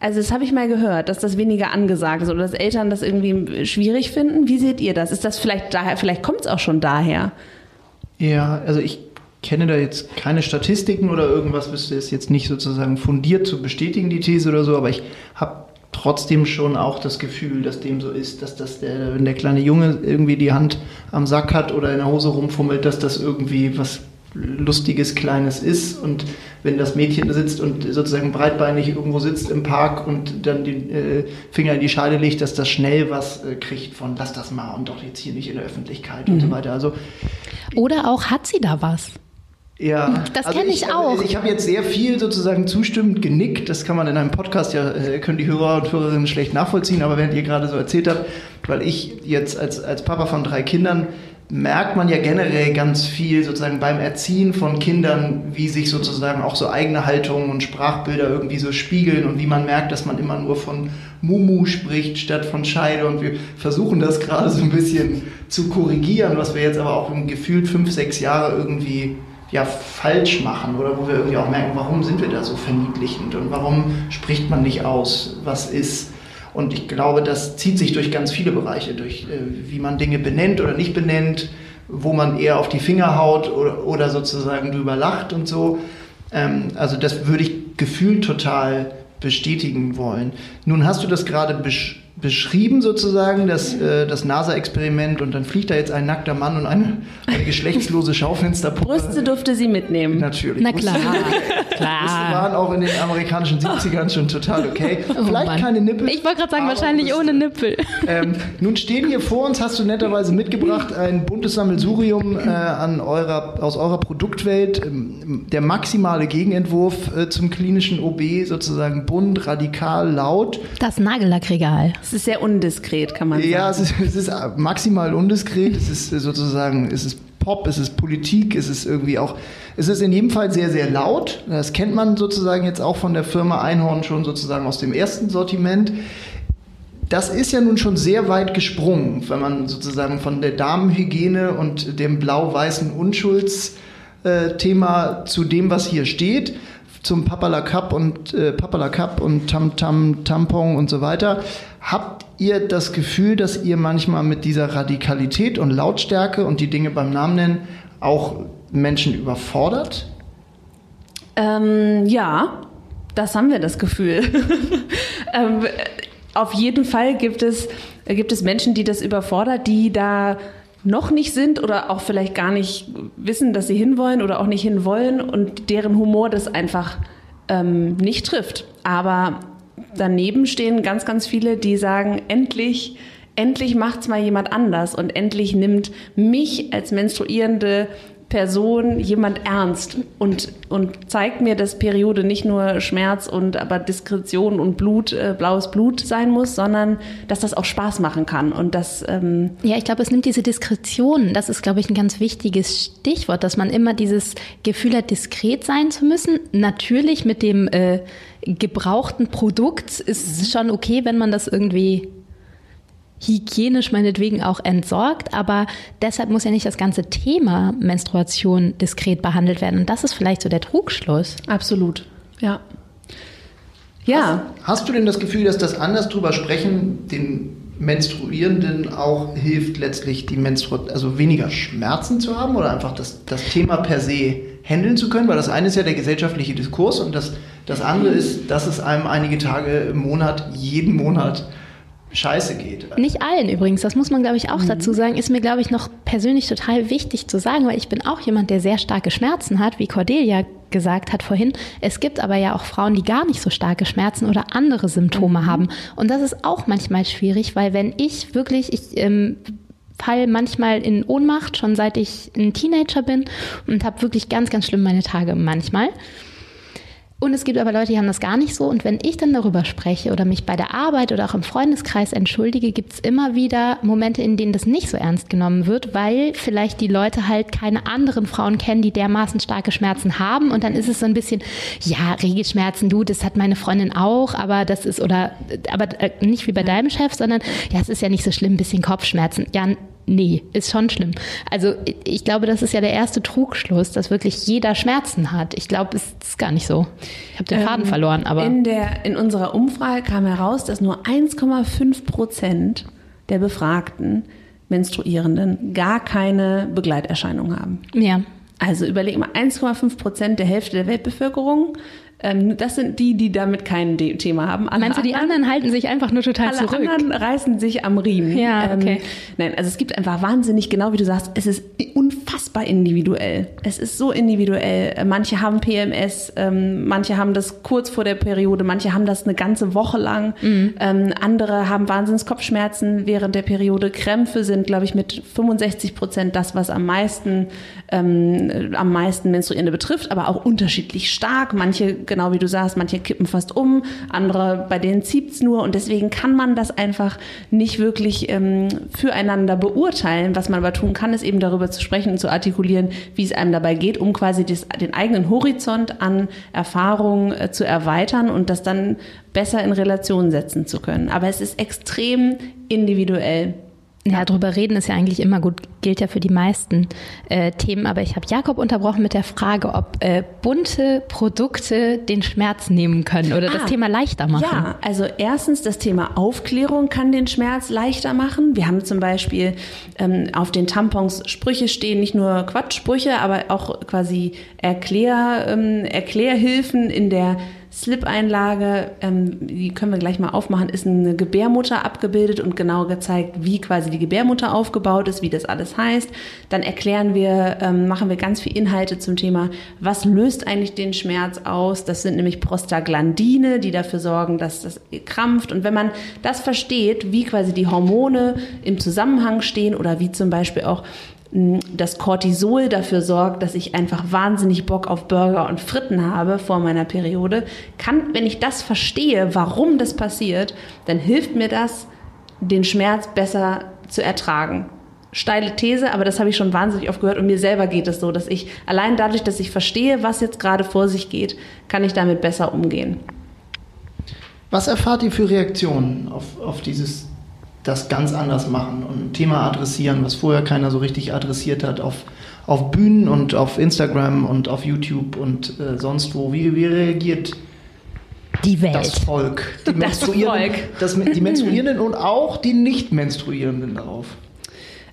also das habe ich mal gehört, dass das weniger angesagt ist oder dass Eltern das irgendwie schwierig finden. Wie seht ihr das? Ist das vielleicht daher, vielleicht kommt es auch schon daher? Ja, also ich kenne da jetzt keine Statistiken oder irgendwas, wüsste es jetzt nicht sozusagen fundiert zu bestätigen, die These oder so, aber ich habe trotzdem schon auch das Gefühl, dass dem so ist, dass das der, wenn der kleine Junge irgendwie die Hand am Sack hat oder in der Hose rumfummelt, dass das irgendwie was lustiges Kleines ist und wenn das Mädchen sitzt und sozusagen breitbeinig irgendwo sitzt im Park und dann den äh, Finger in die Scheide legt, dass das schnell was äh, kriegt von lass das mal und doch jetzt hier nicht in der Öffentlichkeit mhm. und so weiter. Also oder auch hat sie da was? Ja, das also kenne ich, ich, auch. Ich habe jetzt sehr viel sozusagen zustimmend genickt. Das kann man in einem Podcast ja, äh, können die Hörer und Hörerinnen schlecht nachvollziehen, aber während ihr gerade so erzählt habt, weil ich jetzt als, als Papa von drei Kindern merkt man ja generell ganz viel sozusagen beim Erziehen von Kindern, wie sich sozusagen auch so eigene Haltungen und Sprachbilder irgendwie so spiegeln und wie man merkt, dass man immer nur von Mumu spricht statt von Scheide und wir versuchen das gerade so ein bisschen zu korrigieren, was wir jetzt aber auch im gefühlt fünf, sechs Jahre irgendwie ja falsch machen oder wo wir irgendwie auch merken, warum sind wir da so verniedlichend und warum spricht man nicht aus, was ist. Und ich glaube, das zieht sich durch ganz viele Bereiche, durch äh, wie man Dinge benennt oder nicht benennt, wo man eher auf die Finger haut oder, oder sozusagen drüber lacht und so. Ähm, also das würde ich gefühlt total bestätigen wollen. Nun hast du das gerade besch beschrieben sozusagen, das, äh, das NASA-Experiment und dann fliegt da jetzt ein nackter Mann und eine, eine geschlechtslose Schaufensterpuppe. Brüste durfte sie mitnehmen. Natürlich. Na klar. klar. Brüste waren auch in den amerikanischen 70ern schon total okay. Oh Vielleicht Mann. keine Nippel. Ich wollte gerade sagen, wahrscheinlich Brüste. ohne Nippel. Ähm, nun stehen hier vor uns, hast du netterweise mitgebracht, ein buntes Sammelsurium äh, an eurer, aus eurer Produktwelt. Ähm, der maximale Gegenentwurf äh, zum klinischen OB, sozusagen bunt, radikal, laut. Das Nagellackregal. Es ist sehr undiskret, kann man sagen. Ja, es ist, es ist maximal undiskret. Es ist sozusagen, es ist Pop, es ist Politik, es ist irgendwie auch, es ist in jedem Fall sehr, sehr laut. Das kennt man sozusagen jetzt auch von der Firma Einhorn schon sozusagen aus dem ersten Sortiment. Das ist ja nun schon sehr weit gesprungen, wenn man sozusagen von der Damenhygiene und dem blau-weißen Unschuldsthema zu dem, was hier steht, zum Papala Cup und äh, Papala Cup und Tam Tam Tampon und so weiter. Habt ihr das Gefühl, dass ihr manchmal mit dieser Radikalität und Lautstärke und die Dinge beim Namen nennen auch Menschen überfordert? Ähm, ja, das haben wir das Gefühl. [LAUGHS] ähm, auf jeden Fall gibt es, gibt es Menschen, die das überfordert, die da noch nicht sind oder auch vielleicht gar nicht wissen, dass sie hinwollen oder auch nicht hinwollen und deren Humor das einfach ähm, nicht trifft. Aber daneben stehen ganz, ganz viele, die sagen, endlich, endlich es mal jemand anders und endlich nimmt mich als Menstruierende Person jemand ernst und, und zeigt mir, dass Periode nicht nur Schmerz und aber Diskretion und Blut, äh, blaues Blut sein muss, sondern dass das auch Spaß machen kann. Und das ähm Ja, ich glaube, es nimmt diese Diskretion, das ist, glaube ich, ein ganz wichtiges Stichwort, dass man immer dieses Gefühl hat, diskret sein zu müssen. Natürlich mit dem äh, gebrauchten Produkt ist es schon okay, wenn man das irgendwie hygienisch meinetwegen auch entsorgt, aber deshalb muss ja nicht das ganze Thema Menstruation diskret behandelt werden. Und das ist vielleicht so der Trugschluss. Absolut, ja. Ja. Hast, hast du denn das Gefühl, dass das anders drüber sprechen den Menstruierenden auch hilft, letztlich die Menstru also weniger Schmerzen zu haben oder einfach das, das Thema per se handeln zu können? Weil das eine ist ja der gesellschaftliche Diskurs und das, das andere ist, dass es einem einige Tage im Monat, jeden Monat scheiße geht. Nicht allen übrigens, das muss man, glaube ich, auch mhm. dazu sagen, ist mir, glaube ich, noch persönlich total wichtig zu sagen, weil ich bin auch jemand, der sehr starke Schmerzen hat, wie Cordelia gesagt hat vorhin. Es gibt aber ja auch Frauen, die gar nicht so starke Schmerzen oder andere Symptome mhm. haben. Und das ist auch manchmal schwierig, weil wenn ich wirklich, ich ähm, fall manchmal in Ohnmacht, schon seit ich ein Teenager bin und habe wirklich ganz, ganz schlimm meine Tage manchmal. Und es gibt aber Leute, die haben das gar nicht so. Und wenn ich dann darüber spreche oder mich bei der Arbeit oder auch im Freundeskreis entschuldige, gibt es immer wieder Momente, in denen das nicht so ernst genommen wird, weil vielleicht die Leute halt keine anderen Frauen kennen, die dermaßen starke Schmerzen haben. Und dann ist es so ein bisschen, ja, Regelschmerzen, du, das hat meine Freundin auch, aber das ist, oder, aber äh, nicht wie bei deinem Chef, sondern ja, es ist ja nicht so schlimm, ein bisschen Kopfschmerzen. Ja, nee, ist schon schlimm. Also ich glaube, das ist ja der erste Trugschluss, dass wirklich jeder Schmerzen hat. Ich glaube, es ist gar nicht so. Ich habe den Faden ähm, verloren, aber. In, der, in unserer Umfrage kam heraus, dass nur 1,5 Prozent der Befragten Menstruierenden gar keine Begleiterscheinung haben. Ja. Also überleg mal, 1,5 Prozent der Hälfte der Weltbevölkerung ähm, das sind die, die damit kein Thema haben. Alle Meinst du, die anderen, anderen, halten sich einfach nur total alle zurück? Alle anderen reißen sich am Riemen. Ja, ähm, okay. Ähm, nein, also es gibt einfach wahnsinnig, genau wie du sagst, es ist unfassbar individuell. Es ist so individuell. Manche haben PMS, ähm, manche haben das kurz vor der Periode, manche haben das eine ganze Woche lang. Mhm. Ähm, andere haben wahnsinns Kopfschmerzen während der Periode. Krämpfe sind, glaube ich, mit 65 Prozent das, was am meisten, ähm, am meisten Menstruierende betrifft, aber auch unterschiedlich stark. Manche genau wie du sagst, manche kippen fast um, andere, bei denen zieht's nur und deswegen kann man das einfach nicht wirklich ähm, füreinander beurteilen. Was man aber tun kann, ist eben darüber zu sprechen und zu artikulieren, wie es einem dabei geht, um quasi das, den eigenen Horizont an Erfahrungen äh, zu erweitern und das dann besser in Relation setzen zu können. Aber es ist extrem individuell. Ja, drüber reden ist ja eigentlich immer gut, gilt ja für die meisten äh, Themen. Aber ich habe Jakob unterbrochen mit der Frage, ob äh, bunte Produkte den Schmerz nehmen können oder ah, das Thema leichter machen. Ja, also erstens das Thema Aufklärung kann den Schmerz leichter machen. Wir haben zum Beispiel ähm, auf den Tampons Sprüche stehen, nicht nur Quatschsprüche, aber auch quasi Erklär, ähm, Erklärhilfen in der Slip-Einlage, ähm, die können wir gleich mal aufmachen, ist eine Gebärmutter abgebildet und genau gezeigt, wie quasi die Gebärmutter aufgebaut ist, wie das alles heißt. Dann erklären wir, ähm, machen wir ganz viel Inhalte zum Thema, was löst eigentlich den Schmerz aus? Das sind nämlich Prostaglandine, die dafür sorgen, dass das krampft. Und wenn man das versteht, wie quasi die Hormone im Zusammenhang stehen oder wie zum Beispiel auch das Cortisol dafür sorgt, dass ich einfach wahnsinnig Bock auf Burger und Fritten habe vor meiner Periode, kann, wenn ich das verstehe, warum das passiert, dann hilft mir das, den Schmerz besser zu ertragen. Steile These, aber das habe ich schon wahnsinnig oft gehört und mir selber geht es so, dass ich allein dadurch, dass ich verstehe, was jetzt gerade vor sich geht, kann ich damit besser umgehen. Was erfahrt ihr für Reaktionen auf, auf dieses das ganz anders machen und ein Thema adressieren, was vorher keiner so richtig adressiert hat, auf, auf Bühnen und auf Instagram und auf YouTube und äh, sonst wo. Wie, wie reagiert die Welt. Das Volk. Die das Volk. Das, die Menstruierenden und auch die Nicht-Menstruierenden darauf.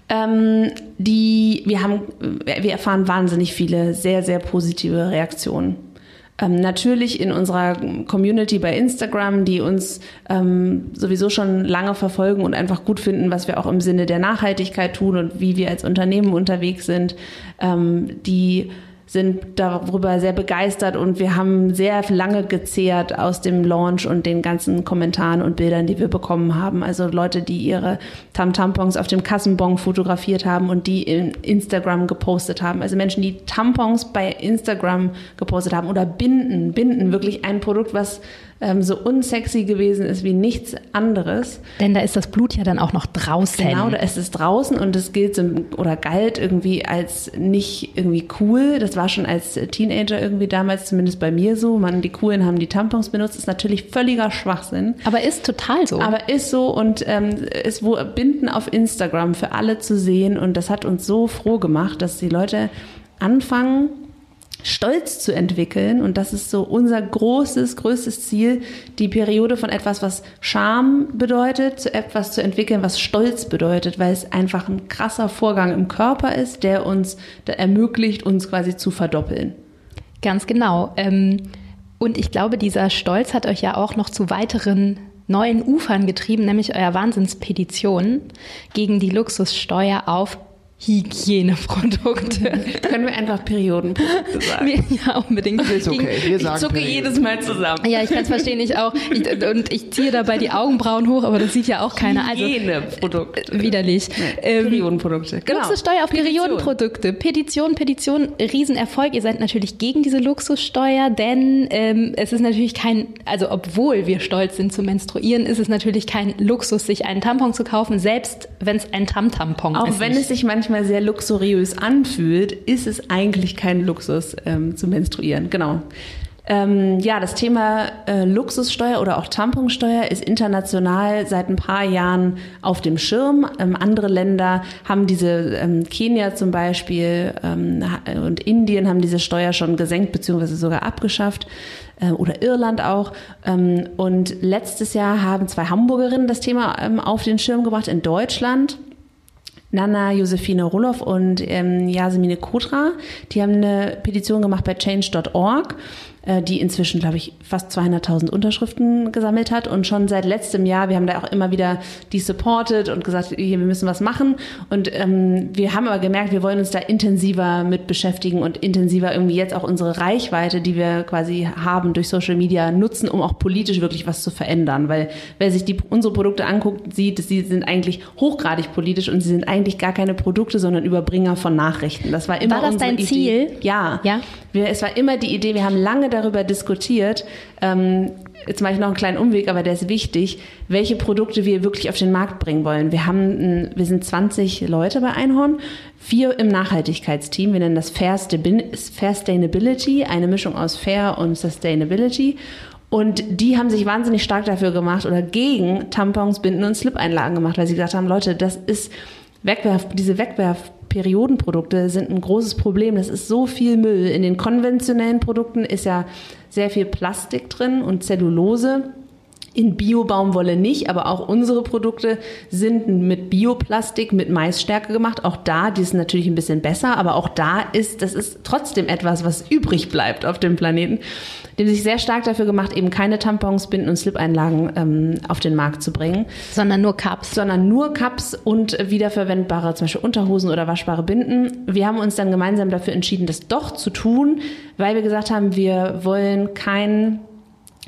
Ähm, die, wir haben, wir erfahren wahnsinnig viele sehr, sehr positive Reaktionen. Ähm, natürlich in unserer Community bei Instagram, die uns ähm, sowieso schon lange verfolgen und einfach gut finden, was wir auch im Sinne der Nachhaltigkeit tun und wie wir als Unternehmen unterwegs sind, ähm, die sind darüber sehr begeistert und wir haben sehr lange gezehrt aus dem Launch und den ganzen Kommentaren und Bildern, die wir bekommen haben. Also Leute, die ihre Tam-Tampons auf dem Kassenbon fotografiert haben und die in Instagram gepostet haben. Also Menschen, die Tampons bei Instagram gepostet haben oder Binden. Binden, wirklich ein Produkt, was ähm, so unsexy gewesen ist wie nichts anderes. Denn da ist das Blut ja dann auch noch draußen. Genau, da ist es draußen und es gilt oder galt irgendwie als nicht irgendwie cool. Das war schon als Teenager irgendwie damals, zumindest bei mir so. Man, die Coolen haben die Tampons benutzt, ist natürlich völliger Schwachsinn. Aber ist total so. Aber ist so und ähm, ist wo Binden auf Instagram für alle zu sehen und das hat uns so froh gemacht, dass die Leute anfangen, Stolz zu entwickeln. Und das ist so unser großes, größtes Ziel, die Periode von etwas, was Scham bedeutet, zu etwas zu entwickeln, was Stolz bedeutet, weil es einfach ein krasser Vorgang im Körper ist, der uns der ermöglicht, uns quasi zu verdoppeln. Ganz genau. Ähm, und ich glaube, dieser Stolz hat euch ja auch noch zu weiteren neuen Ufern getrieben, nämlich euer Wahnsinnspetition gegen die Luxussteuer auf Hygieneprodukte. [LAUGHS] Können wir einfach Periodenprodukte [LAUGHS] sagen? ja, unbedingt. [LAUGHS] Ist okay, wir sagen ich zucke Perioden. jedes Mal zusammen. Ja, ich kann es verstehen, ich auch. Ich, und ich ziehe dabei die Augenbrauen hoch, aber das sieht ja auch keiner. Also, Hygieneprodukte. widerlich. Ähm, Periodenprodukte. Genau. Luxussteuer auf Petition. Periodenprodukte. Petition, Petition, Riesenerfolg. Ihr seid natürlich gegen diese Luxussteuer, denn ähm, es ist natürlich kein, also obwohl wir stolz sind zu menstruieren, ist es natürlich kein Luxus, sich einen Tampon zu kaufen, selbst wenn es ein Tam-Tampon Auch ist. wenn es sich manchmal sehr luxuriös anfühlt, ist es eigentlich kein Luxus ähm, zu menstruieren. Genau. Ähm, ja, das Thema äh, Luxussteuer oder auch Tamponsteuer ist international seit ein paar Jahren auf dem Schirm. Ähm, andere Länder haben diese, ähm, Kenia zum Beispiel ähm, und Indien haben diese Steuer schon gesenkt bzw. sogar abgeschafft äh, oder Irland auch. Ähm, und letztes Jahr haben zwei Hamburgerinnen das Thema ähm, auf den Schirm gebracht in Deutschland. Nana Josephine Roloff und ähm, Yasemine Kotra, die haben eine Petition gemacht bei change.org, die inzwischen, glaube ich, fast 200.000 Unterschriften gesammelt hat und schon seit letztem Jahr, wir haben da auch immer wieder die supported und gesagt, hier, wir müssen was machen und ähm, wir haben aber gemerkt, wir wollen uns da intensiver mit beschäftigen und intensiver irgendwie jetzt auch unsere Reichweite, die wir quasi haben durch Social Media nutzen, um auch politisch wirklich was zu verändern, weil wer sich die, unsere Produkte anguckt, sieht, sie sind eigentlich hochgradig politisch und sie sind eigentlich gar keine Produkte, sondern Überbringer von Nachrichten. Das war immer War das dein Idee. Ziel? Ja. Ja. Wir, es war immer die Idee, wir haben lange darüber diskutiert, ähm, jetzt mache ich noch einen kleinen Umweg, aber der ist wichtig, welche Produkte wir wirklich auf den Markt bringen wollen. Wir haben, wir sind 20 Leute bei Einhorn, vier im Nachhaltigkeitsteam, wir nennen das Fair, Sustainability, eine Mischung aus Fair und Sustainability. Und die haben sich wahnsinnig stark dafür gemacht oder gegen Tampons, Binden und Slip-Einlagen gemacht, weil sie gesagt haben, Leute, das ist Wegwerf, diese Wegwerfperiodenprodukte sind ein großes Problem. Das ist so viel Müll. In den konventionellen Produkten ist ja sehr viel Plastik drin und Zellulose. In Bio-Baumwolle nicht, aber auch unsere Produkte sind mit Bioplastik, mit Maisstärke gemacht. Auch da, die ist natürlich ein bisschen besser, aber auch da ist, das ist trotzdem etwas, was übrig bleibt auf dem Planeten. Die haben sich sehr stark dafür gemacht, eben keine Tampons, Binden und Slip-Einlagen ähm, auf den Markt zu bringen sondern nur Cups. sondern nur Cups und wiederverwendbare, zum Beispiel Unterhosen oder waschbare Binden. Wir haben uns dann gemeinsam dafür entschieden, das doch zu tun, weil wir gesagt haben, wir wollen kein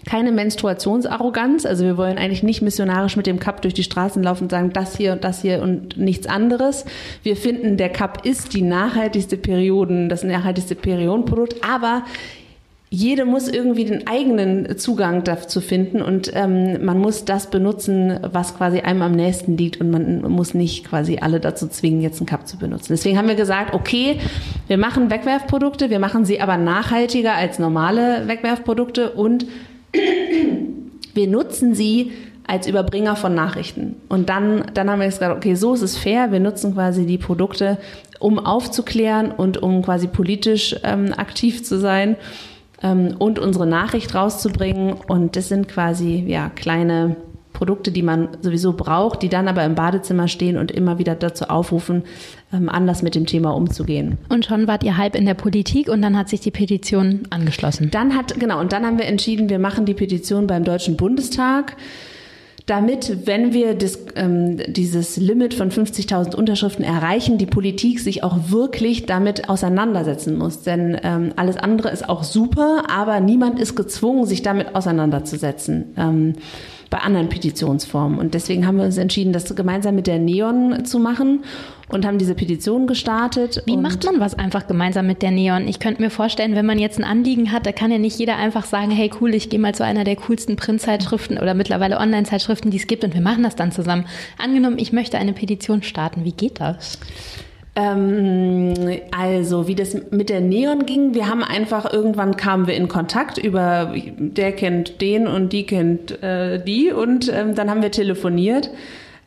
keine Menstruationsarroganz, also wir wollen eigentlich nicht missionarisch mit dem Cup durch die Straßen laufen und sagen, das hier und das hier und nichts anderes. Wir finden, der Cup ist die nachhaltigste Perioden, das nachhaltigste Periodenprodukt, aber jede muss irgendwie den eigenen Zugang dazu finden und ähm, man muss das benutzen, was quasi einem am nächsten liegt und man muss nicht quasi alle dazu zwingen, jetzt einen Cup zu benutzen. Deswegen haben wir gesagt, okay, wir machen Wegwerfprodukte, wir machen sie aber nachhaltiger als normale Wegwerfprodukte und [CLEARS THROAT] wir nutzen sie als Überbringer von Nachrichten. Und dann, dann haben wir gesagt, okay, so ist es fair. Wir nutzen quasi die Produkte, um aufzuklären und um quasi politisch ähm, aktiv zu sein ähm, und unsere Nachricht rauszubringen. Und das sind quasi ja kleine Produkte, die man sowieso braucht, die dann aber im Badezimmer stehen und immer wieder dazu aufrufen, ähm, anders mit dem Thema umzugehen. Und schon wart ihr halb in der Politik und dann hat sich die Petition angeschlossen. Dann hat, genau, und dann haben wir entschieden, wir machen die Petition beim Deutschen Bundestag. Damit, wenn wir das, ähm, dieses Limit von 50.000 Unterschriften erreichen, die Politik sich auch wirklich damit auseinandersetzen muss. Denn ähm, alles andere ist auch super, aber niemand ist gezwungen, sich damit auseinanderzusetzen. Ähm, bei anderen Petitionsformen. Und deswegen haben wir uns entschieden, das gemeinsam mit der Neon zu machen und haben diese Petition gestartet. Wie macht man was einfach gemeinsam mit der Neon? Ich könnte mir vorstellen, wenn man jetzt ein Anliegen hat, da kann ja nicht jeder einfach sagen, hey cool, ich gehe mal zu einer der coolsten Printzeitschriften oder mittlerweile Online-Zeitschriften, die es gibt und wir machen das dann zusammen. Angenommen, ich möchte eine Petition starten, wie geht das? Ähm, also, wie das mit der Neon ging, wir haben einfach, irgendwann kamen wir in Kontakt über, der kennt den und die kennt äh, die und ähm, dann haben wir telefoniert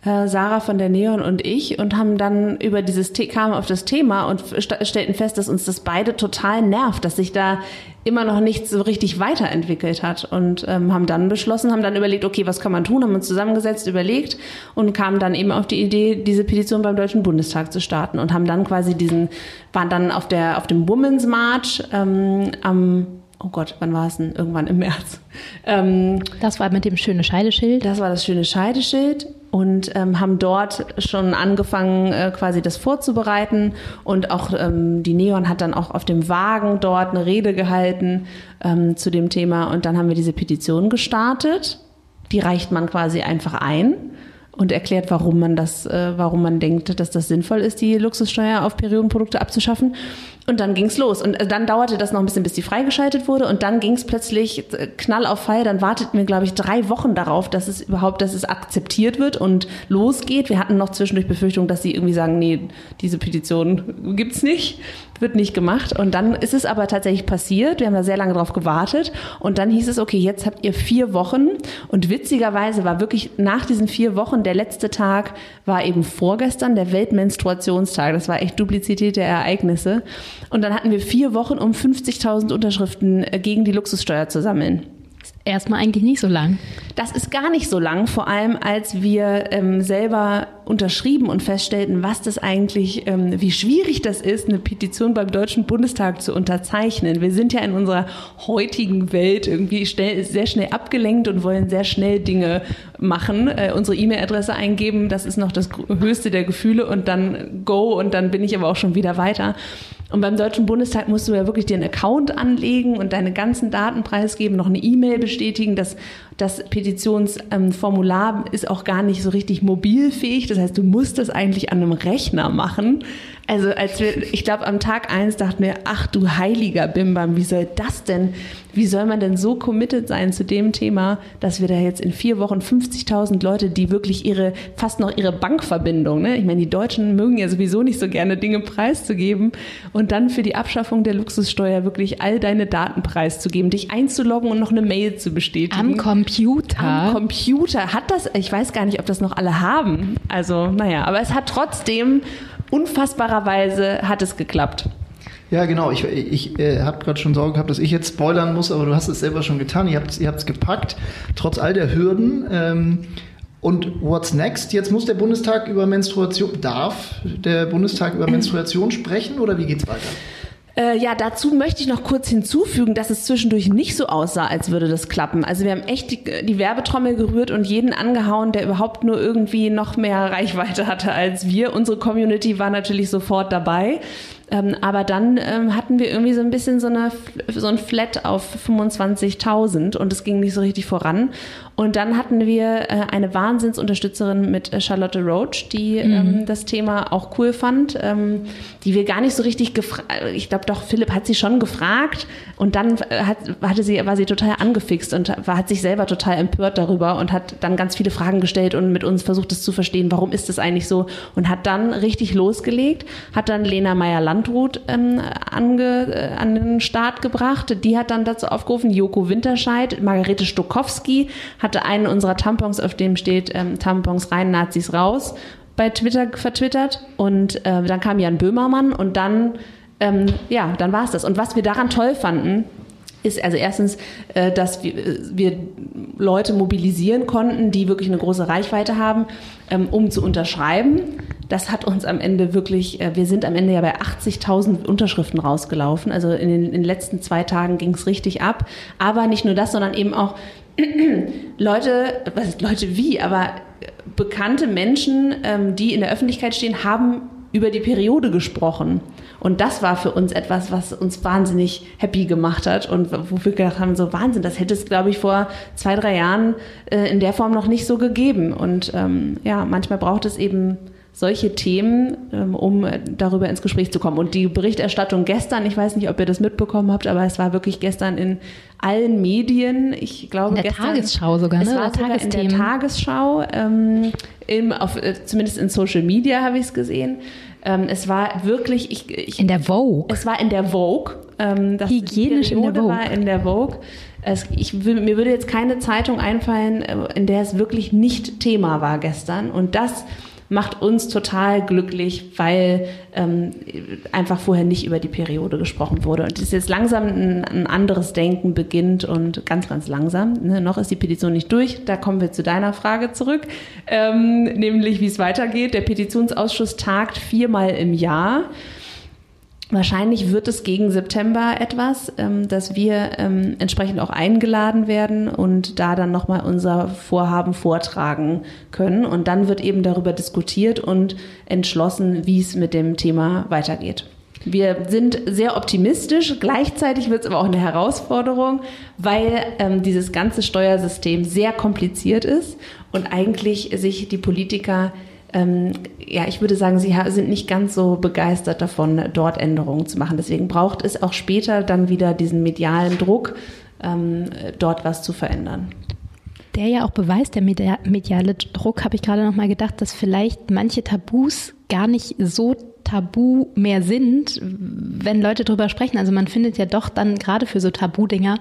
äh, Sarah von der Neon und ich und haben dann über dieses kamen auf das Thema und st stellten fest, dass uns das beide total nervt, dass sich da immer noch nichts so richtig weiterentwickelt hat und ähm, haben dann beschlossen, haben dann überlegt, okay, was kann man tun, haben uns zusammengesetzt, überlegt und kamen dann eben auf die Idee, diese Petition beim Deutschen Bundestag zu starten und haben dann quasi diesen, waren dann auf der auf dem Women's March ähm, am oh Gott, wann war es denn? Irgendwann im März. Ähm, das war mit dem schönen Scheideschild. Das war das schöne Scheideschild und ähm, haben dort schon angefangen, äh, quasi das vorzubereiten. Und auch ähm, die Neon hat dann auch auf dem Wagen dort eine Rede gehalten ähm, zu dem Thema. Und dann haben wir diese Petition gestartet. Die reicht man quasi einfach ein und erklärt, warum man das, äh, warum man denkt, dass das sinnvoll ist, die Luxussteuer auf Periodenprodukte abzuschaffen. Und dann ging's los. Und äh, dann dauerte das noch ein bisschen, bis die freigeschaltet wurde. Und dann ging's plötzlich äh, knall auf Fall. Dann warteten wir, glaube ich, drei Wochen darauf, dass es überhaupt, dass es akzeptiert wird und losgeht. Wir hatten noch zwischendurch Befürchtung, dass sie irgendwie sagen, nee, diese Petition gibt's nicht, wird nicht gemacht. Und dann ist es aber tatsächlich passiert. Wir haben da sehr lange drauf gewartet. Und dann hieß es, okay, jetzt habt ihr vier Wochen. Und witzigerweise war wirklich nach diesen vier Wochen der letzte Tag war eben vorgestern, der Weltmenstruationstag. Das war echt Duplizität der Ereignisse. Und dann hatten wir vier Wochen, um 50.000 Unterschriften äh, gegen die Luxussteuer zu sammeln. Erstmal eigentlich nicht so lang. Das ist gar nicht so lang, vor allem als wir ähm, selber unterschrieben und feststellten, was das eigentlich, ähm, wie schwierig das ist, eine Petition beim Deutschen Bundestag zu unterzeichnen. Wir sind ja in unserer heutigen Welt irgendwie schnell, sehr schnell abgelenkt und wollen sehr schnell Dinge machen, äh, unsere E-Mail-Adresse eingeben, das ist noch das höchste der Gefühle und dann go und dann bin ich aber auch schon wieder weiter. Und beim Deutschen Bundestag musst du ja wirklich dir einen Account anlegen und deine ganzen Daten preisgeben, noch eine E-Mail bestätigen. Das, das Petitionsformular ist auch gar nicht so richtig mobilfähig. Das heißt, du musst das eigentlich an einem Rechner machen. Also als wir, ich glaube, am Tag eins dachten wir, ach du heiliger Bimbam, wie soll das denn, wie soll man denn so committed sein zu dem Thema, dass wir da jetzt in vier Wochen 50.000 Leute, die wirklich ihre, fast noch ihre Bankverbindung, ne? ich meine, die Deutschen mögen ja sowieso nicht so gerne Dinge preiszugeben und dann für die Abschaffung der Luxussteuer wirklich all deine Daten preiszugeben, dich einzuloggen und noch eine Mail zu bestätigen. Am Computer? Am Computer. Hat das, ich weiß gar nicht, ob das noch alle haben. Also, naja, aber es hat trotzdem unfassbarerweise hat es geklappt. Ja, genau. Ich, ich äh, habe gerade schon Sorge gehabt, dass ich jetzt spoilern muss, aber du hast es selber schon getan. Ihr habt es ihr gepackt, trotz all der Hürden. Ähm, und what's next? Jetzt muss der Bundestag über Menstruation, darf der Bundestag über Menstruation sprechen oder wie geht's weiter? Äh, ja, dazu möchte ich noch kurz hinzufügen, dass es zwischendurch nicht so aussah, als würde das klappen. Also wir haben echt die, die Werbetrommel gerührt und jeden angehauen, der überhaupt nur irgendwie noch mehr Reichweite hatte als wir. Unsere Community war natürlich sofort dabei. Ähm, aber dann ähm, hatten wir irgendwie so ein bisschen so, eine, so ein Flat auf 25.000 und es ging nicht so richtig voran. Und dann hatten wir äh, eine Wahnsinnsunterstützerin mit äh, Charlotte Roach, die mhm. ähm, das Thema auch cool fand, ähm, die wir gar nicht so richtig gefragt, ich glaube doch, Philipp hat sie schon gefragt und dann äh, hat, hatte sie, war sie total angefixt und war, hat sich selber total empört darüber und hat dann ganz viele Fragen gestellt und mit uns versucht, es zu verstehen, warum ist das eigentlich so und hat dann richtig losgelegt, hat dann Lena Meyer-Land Landrut ähm, ange, äh, an den Start gebracht. Die hat dann dazu aufgerufen, Joko Winterscheid, Margarete Stokowski hatte einen unserer Tampons, auf dem steht ähm, Tampons rein, Nazis raus, bei Twitter vertwittert. Und äh, dann kam Jan Böhmermann und dann, ähm, ja, dann war es das. Und was wir daran toll fanden, ist also erstens, äh, dass wir, äh, wir Leute mobilisieren konnten, die wirklich eine große Reichweite haben, ähm, um zu unterschreiben. Das hat uns am Ende wirklich, äh, wir sind am Ende ja bei 80.000 Unterschriften rausgelaufen. Also in den, in den letzten zwei Tagen ging es richtig ab. Aber nicht nur das, sondern eben auch [CLEARS THROAT] Leute, was ist Leute wie, aber bekannte Menschen, ähm, die in der Öffentlichkeit stehen, haben über die Periode gesprochen. Und das war für uns etwas, was uns wahnsinnig happy gemacht hat und wo wir gedacht haben, so Wahnsinn, das hätte es, glaube ich, vor zwei, drei Jahren äh, in der Form noch nicht so gegeben. Und ähm, ja, manchmal braucht es eben solche Themen, ähm, um darüber ins Gespräch zu kommen. Und die Berichterstattung gestern, ich weiß nicht, ob ihr das mitbekommen habt, aber es war wirklich gestern in allen Medien. Ich glaube, in der gestern, Tagesschau sogar, ne? Es war sogar in der Tagesschau, ähm, im, auf, äh, zumindest in Social Media habe ich es gesehen. Ähm, es war wirklich, ich, ich, in der Vogue. Es war in der Vogue. Ähm, das Hygienisch in der Vogue. war in der Vogue. Es, ich, mir würde jetzt keine Zeitung einfallen, äh, in der es wirklich nicht Thema war gestern. Und das macht uns total glücklich, weil ähm, einfach vorher nicht über die Periode gesprochen wurde. Und es jetzt langsam ein, ein, anderes Denken beginnt und ganz, ganz langsam. Ne? Noch ist die Petition nicht durch. Da kommen wir zu deiner Frage zurück, ähm, nämlich wie es weitergeht. Der Petitionsausschuss tagt viermal im Jahr. Wahrscheinlich wird es gegen September etwas, ähm, dass wir ähm, entsprechend auch eingeladen werden und da dann nochmal unser Vorhaben vortragen können. Und dann wird eben darüber diskutiert und entschlossen, wie es mit dem Thema weitergeht. Wir sind sehr optimistisch, gleichzeitig wird es aber auch eine Herausforderung, weil ähm, dieses ganze Steuersystem sehr kompliziert ist und eigentlich sich die Politiker ähm, ja, ich würde sagen, sie sind nicht ganz so begeistert davon, dort Änderungen zu machen. Deswegen braucht es auch später dann wieder diesen medialen Druck, ähm, dort was zu verändern. Der ja auch beweist, der mediale Druck, habe ich gerade noch mal gedacht, dass vielleicht manche Tabus gar nicht so tabu mehr sind, wenn Leute drüber sprechen. Also man findet ja doch dann gerade für so Tabudinger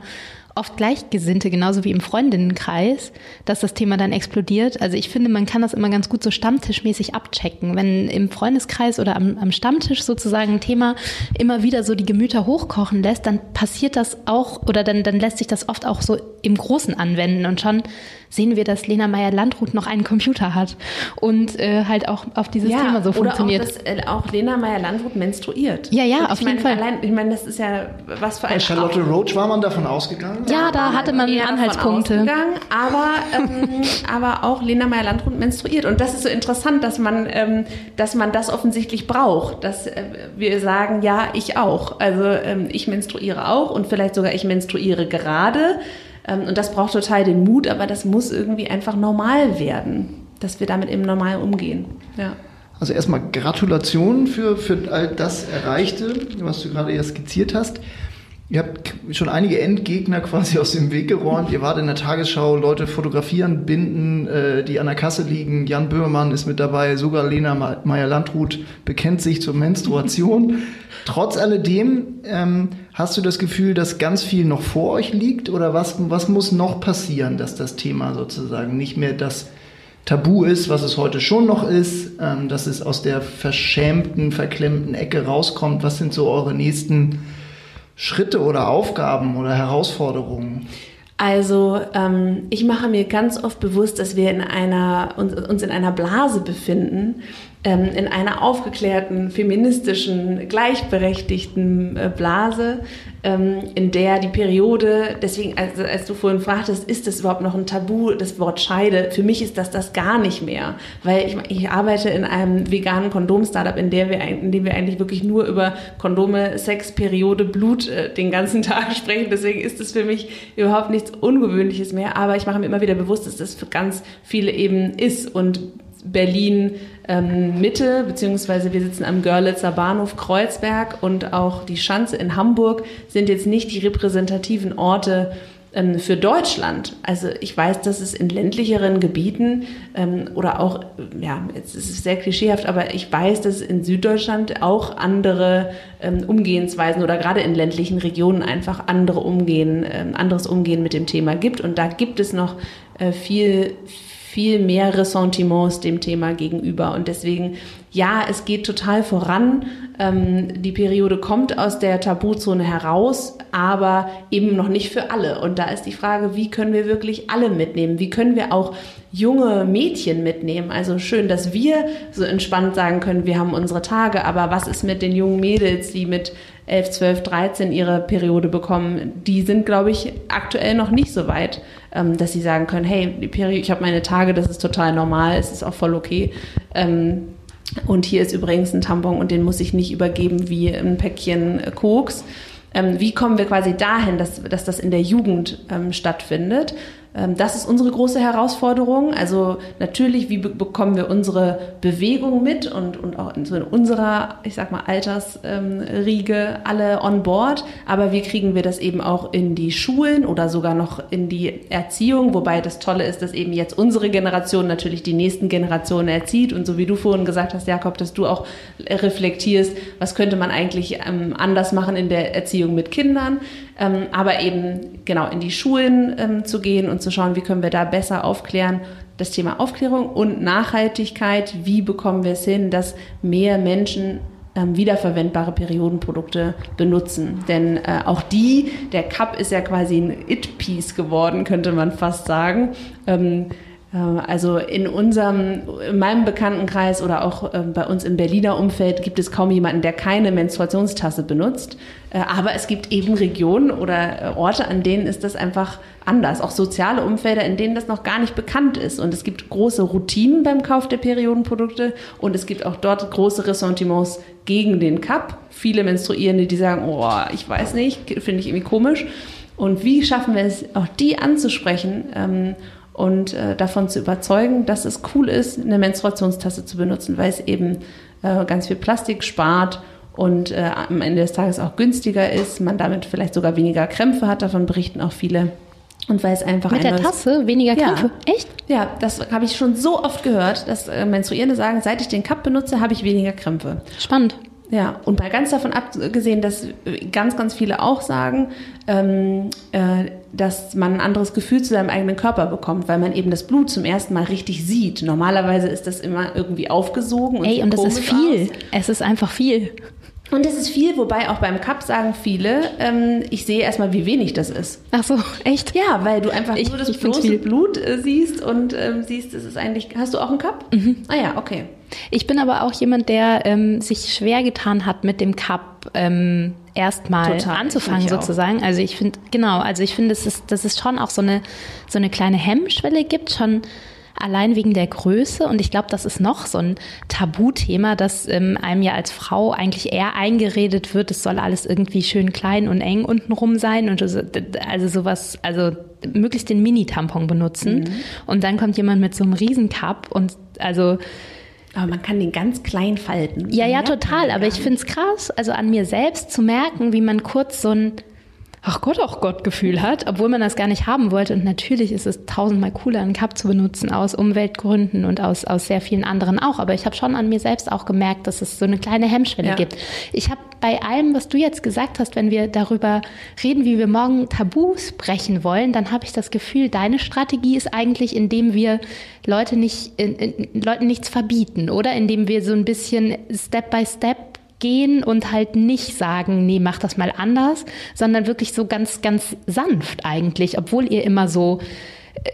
oft Gleichgesinnte, genauso wie im Freundinnenkreis, dass das Thema dann explodiert. Also ich finde, man kann das immer ganz gut so stammtischmäßig abchecken. Wenn im Freundeskreis oder am, am Stammtisch sozusagen ein Thema immer wieder so die Gemüter hochkochen lässt, dann passiert das auch oder dann, dann lässt sich das oft auch so im Großen anwenden und schon sehen wir, dass Lena Meyer-Landrut noch einen Computer hat und äh, halt auch auf dieses ja, Thema so funktioniert. Oder auch, dass äh, auch Lena Meyer-Landrut menstruiert. Ja, ja, auf jeden Fall. Allein, ich meine, das ist ja was für ein... Bei Charlotte Roach war man davon ausgegangen? Ja, da hatte man Anhaltspunkte. Aber, ähm, [LAUGHS] aber auch Lena Meyer-Landrut menstruiert. Und das ist so interessant, dass man, ähm, dass man das offensichtlich braucht. Dass äh, wir sagen, ja, ich auch. Also ähm, ich menstruiere auch und vielleicht sogar ich menstruiere gerade. Ähm, und das braucht total den Mut, aber das muss irgendwie einfach normal werden, dass wir damit eben normal umgehen. Ja. Also erstmal Gratulation für, für all das Erreichte, was du gerade ja skizziert hast. Ihr habt schon einige Endgegner [LAUGHS] quasi aus dem Weg geräumt. Ihr wart in der Tagesschau, Leute fotografieren, binden, äh, die an der Kasse liegen. Jan Böhmermann ist mit dabei, sogar Lena Meyer-Landrut bekennt sich zur Menstruation. [LAUGHS] Trotz alledem ähm, hast du das Gefühl, dass ganz viel noch vor euch liegt oder was, was muss noch passieren, dass das Thema sozusagen nicht mehr das Tabu ist, was es heute schon noch ist, ähm, dass es aus der verschämten, verklemmten Ecke rauskommt? Was sind so eure nächsten Schritte oder Aufgaben oder Herausforderungen? Also ähm, ich mache mir ganz oft bewusst, dass wir in einer, uns, uns in einer Blase befinden, in einer aufgeklärten, feministischen, gleichberechtigten äh, Blase, ähm, in der die Periode, deswegen, also als du vorhin fragtest, ist das überhaupt noch ein Tabu, das Wort Scheide? Für mich ist das das gar nicht mehr, weil ich, ich arbeite in einem veganen Kondom-Startup, in, in dem wir eigentlich wirklich nur über Kondome, Sex, Periode, Blut äh, den ganzen [LAUGHS] Tag sprechen. Deswegen ist es für mich überhaupt nichts Ungewöhnliches mehr, aber ich mache mir immer wieder bewusst, dass das für ganz viele eben ist und Berlin ähm, Mitte, beziehungsweise wir sitzen am Görlitzer Bahnhof Kreuzberg und auch die Schanze in Hamburg sind jetzt nicht die repräsentativen Orte ähm, für Deutschland. Also ich weiß, dass es in ländlicheren Gebieten ähm, oder auch, ja, jetzt ist es sehr klischeehaft, aber ich weiß, dass es in Süddeutschland auch andere ähm, Umgehensweisen oder gerade in ländlichen Regionen einfach andere Umgehen, ähm, anderes Umgehen mit dem Thema gibt. Und da gibt es noch äh, viel, viel mehr Ressentiments dem Thema gegenüber. Und deswegen ja, es geht total voran. Ähm, die Periode kommt aus der Tabuzone heraus, aber eben noch nicht für alle. Und da ist die Frage, wie können wir wirklich alle mitnehmen? Wie können wir auch junge Mädchen mitnehmen? Also schön, dass wir so entspannt sagen können, wir haben unsere Tage, aber was ist mit den jungen Mädels, die mit 11, 12, 13 ihre Periode bekommen? Die sind, glaube ich, aktuell noch nicht so weit, ähm, dass sie sagen können, hey, Periode, ich habe meine Tage, das ist total normal, es ist auch voll okay. Ähm, und hier ist übrigens ein Tampon und den muss ich nicht übergeben wie ein Päckchen Koks. Ähm, wie kommen wir quasi dahin, dass, dass das in der Jugend ähm, stattfindet? Ähm, das ist unsere große Herausforderung. Also natürlich, wie bekommen wir unsere Bewegung mit und, und auch in, unserer, ich sag mal, Altersriege ähm, alle on board. Aber wie kriegen wir das eben auch in die Schulen oder sogar noch in die Erziehung? Wobei das Tolle ist, dass eben jetzt unsere Generation natürlich die nächsten Generationen erzieht. Und so wie du vorhin gesagt hast, Jakob, dass du auch reflektierst, was könnte man eigentlich ähm, anders machen in der Erziehung mit Kindern aber eben genau in die Schulen ähm, zu gehen und zu schauen, wie können wir da besser aufklären. Das Thema Aufklärung und Nachhaltigkeit, wie bekommen wir es hin, dass mehr Menschen ähm, wiederverwendbare Periodenprodukte benutzen. Denn äh, auch die, der Cup ist ja quasi ein It-Piece geworden, könnte man fast sagen. Ähm, äh, also in unserem, in meinem Bekanntenkreis oder auch äh, bei uns im Berliner Umfeld gibt es kaum jemanden, der keine Menstruationstasse benutzt. Äh, aber es gibt eben Regionen oder Orte, an denen ist das einfach anders. Auch soziale Umfelder, in denen das noch gar nicht bekannt ist. Und es gibt große Routinen beim Kauf der Periodenprodukte und es gibt auch dort große Ressentiments gegen den Cup. Viele Menstruierende, die sagen, oh, ich weiß nicht, finde ich irgendwie komisch. Und wie schaffen wir es, auch die anzusprechen? Und äh, davon zu überzeugen, dass es cool ist, eine Menstruationstasse zu benutzen, weil es eben äh, ganz viel Plastik spart und äh, am Ende des Tages auch günstiger ist, man damit vielleicht sogar weniger Krämpfe hat, davon berichten auch viele. Und weil es einfach Mit der Tasse weniger Krämpfe? Ja. Echt? Ja, das habe ich schon so oft gehört, dass äh, Menstruierende sagen, seit ich den Cup benutze, habe ich weniger Krämpfe. Spannend. Ja, und mal ganz davon abgesehen, dass ganz, ganz viele auch sagen, ähm, äh, dass man ein anderes Gefühl zu seinem eigenen Körper bekommt, weil man eben das Blut zum ersten Mal richtig sieht. Normalerweise ist das immer irgendwie aufgesogen. Und Ey, und das ist viel. Aus. Es ist einfach viel. Und es ist viel, wobei auch beim Cup sagen viele, ähm, ich sehe erstmal, wie wenig das ist. Ach so, echt? Ja, weil du einfach ich, nur das bloße Blut äh, siehst und ähm, siehst, es ist eigentlich. Hast du auch einen Cup? Mhm. Ah ja, okay. Ich bin aber auch jemand, der ähm, sich schwer getan hat, mit dem Cup ähm, erstmal anzufangen sozusagen. Also ich finde, genau, also ich finde, dass es, dass es schon auch so eine, so eine kleine Hemmschwelle gibt, schon allein wegen der Größe. Und ich glaube, das ist noch so ein Tabuthema, dass ähm, einem ja als Frau eigentlich eher eingeredet wird, es soll alles irgendwie schön klein und eng untenrum sein. Und also sowas, also möglichst den Mini-Tampon benutzen. Mhm. Und dann kommt jemand mit so einem Riesencup und also aber man kann den ganz klein falten. Ja, ja, total. Aber ich finde es krass, also an mir selbst zu merken, wie man kurz so ein ach Gott, ach Gott Gefühl hat, obwohl man das gar nicht haben wollte. Und natürlich ist es tausendmal cooler, einen Cup zu benutzen aus Umweltgründen und aus, aus sehr vielen anderen auch. Aber ich habe schon an mir selbst auch gemerkt, dass es so eine kleine Hemmschwelle ja. gibt. Ich habe bei allem, was du jetzt gesagt hast, wenn wir darüber reden, wie wir morgen Tabus brechen wollen, dann habe ich das Gefühl, deine Strategie ist eigentlich, indem wir Leute nicht, in, in, Leuten nichts verbieten, oder? Indem wir so ein bisschen Step by Step gehen und halt nicht sagen, nee, mach das mal anders, sondern wirklich so ganz, ganz sanft eigentlich, obwohl ihr immer so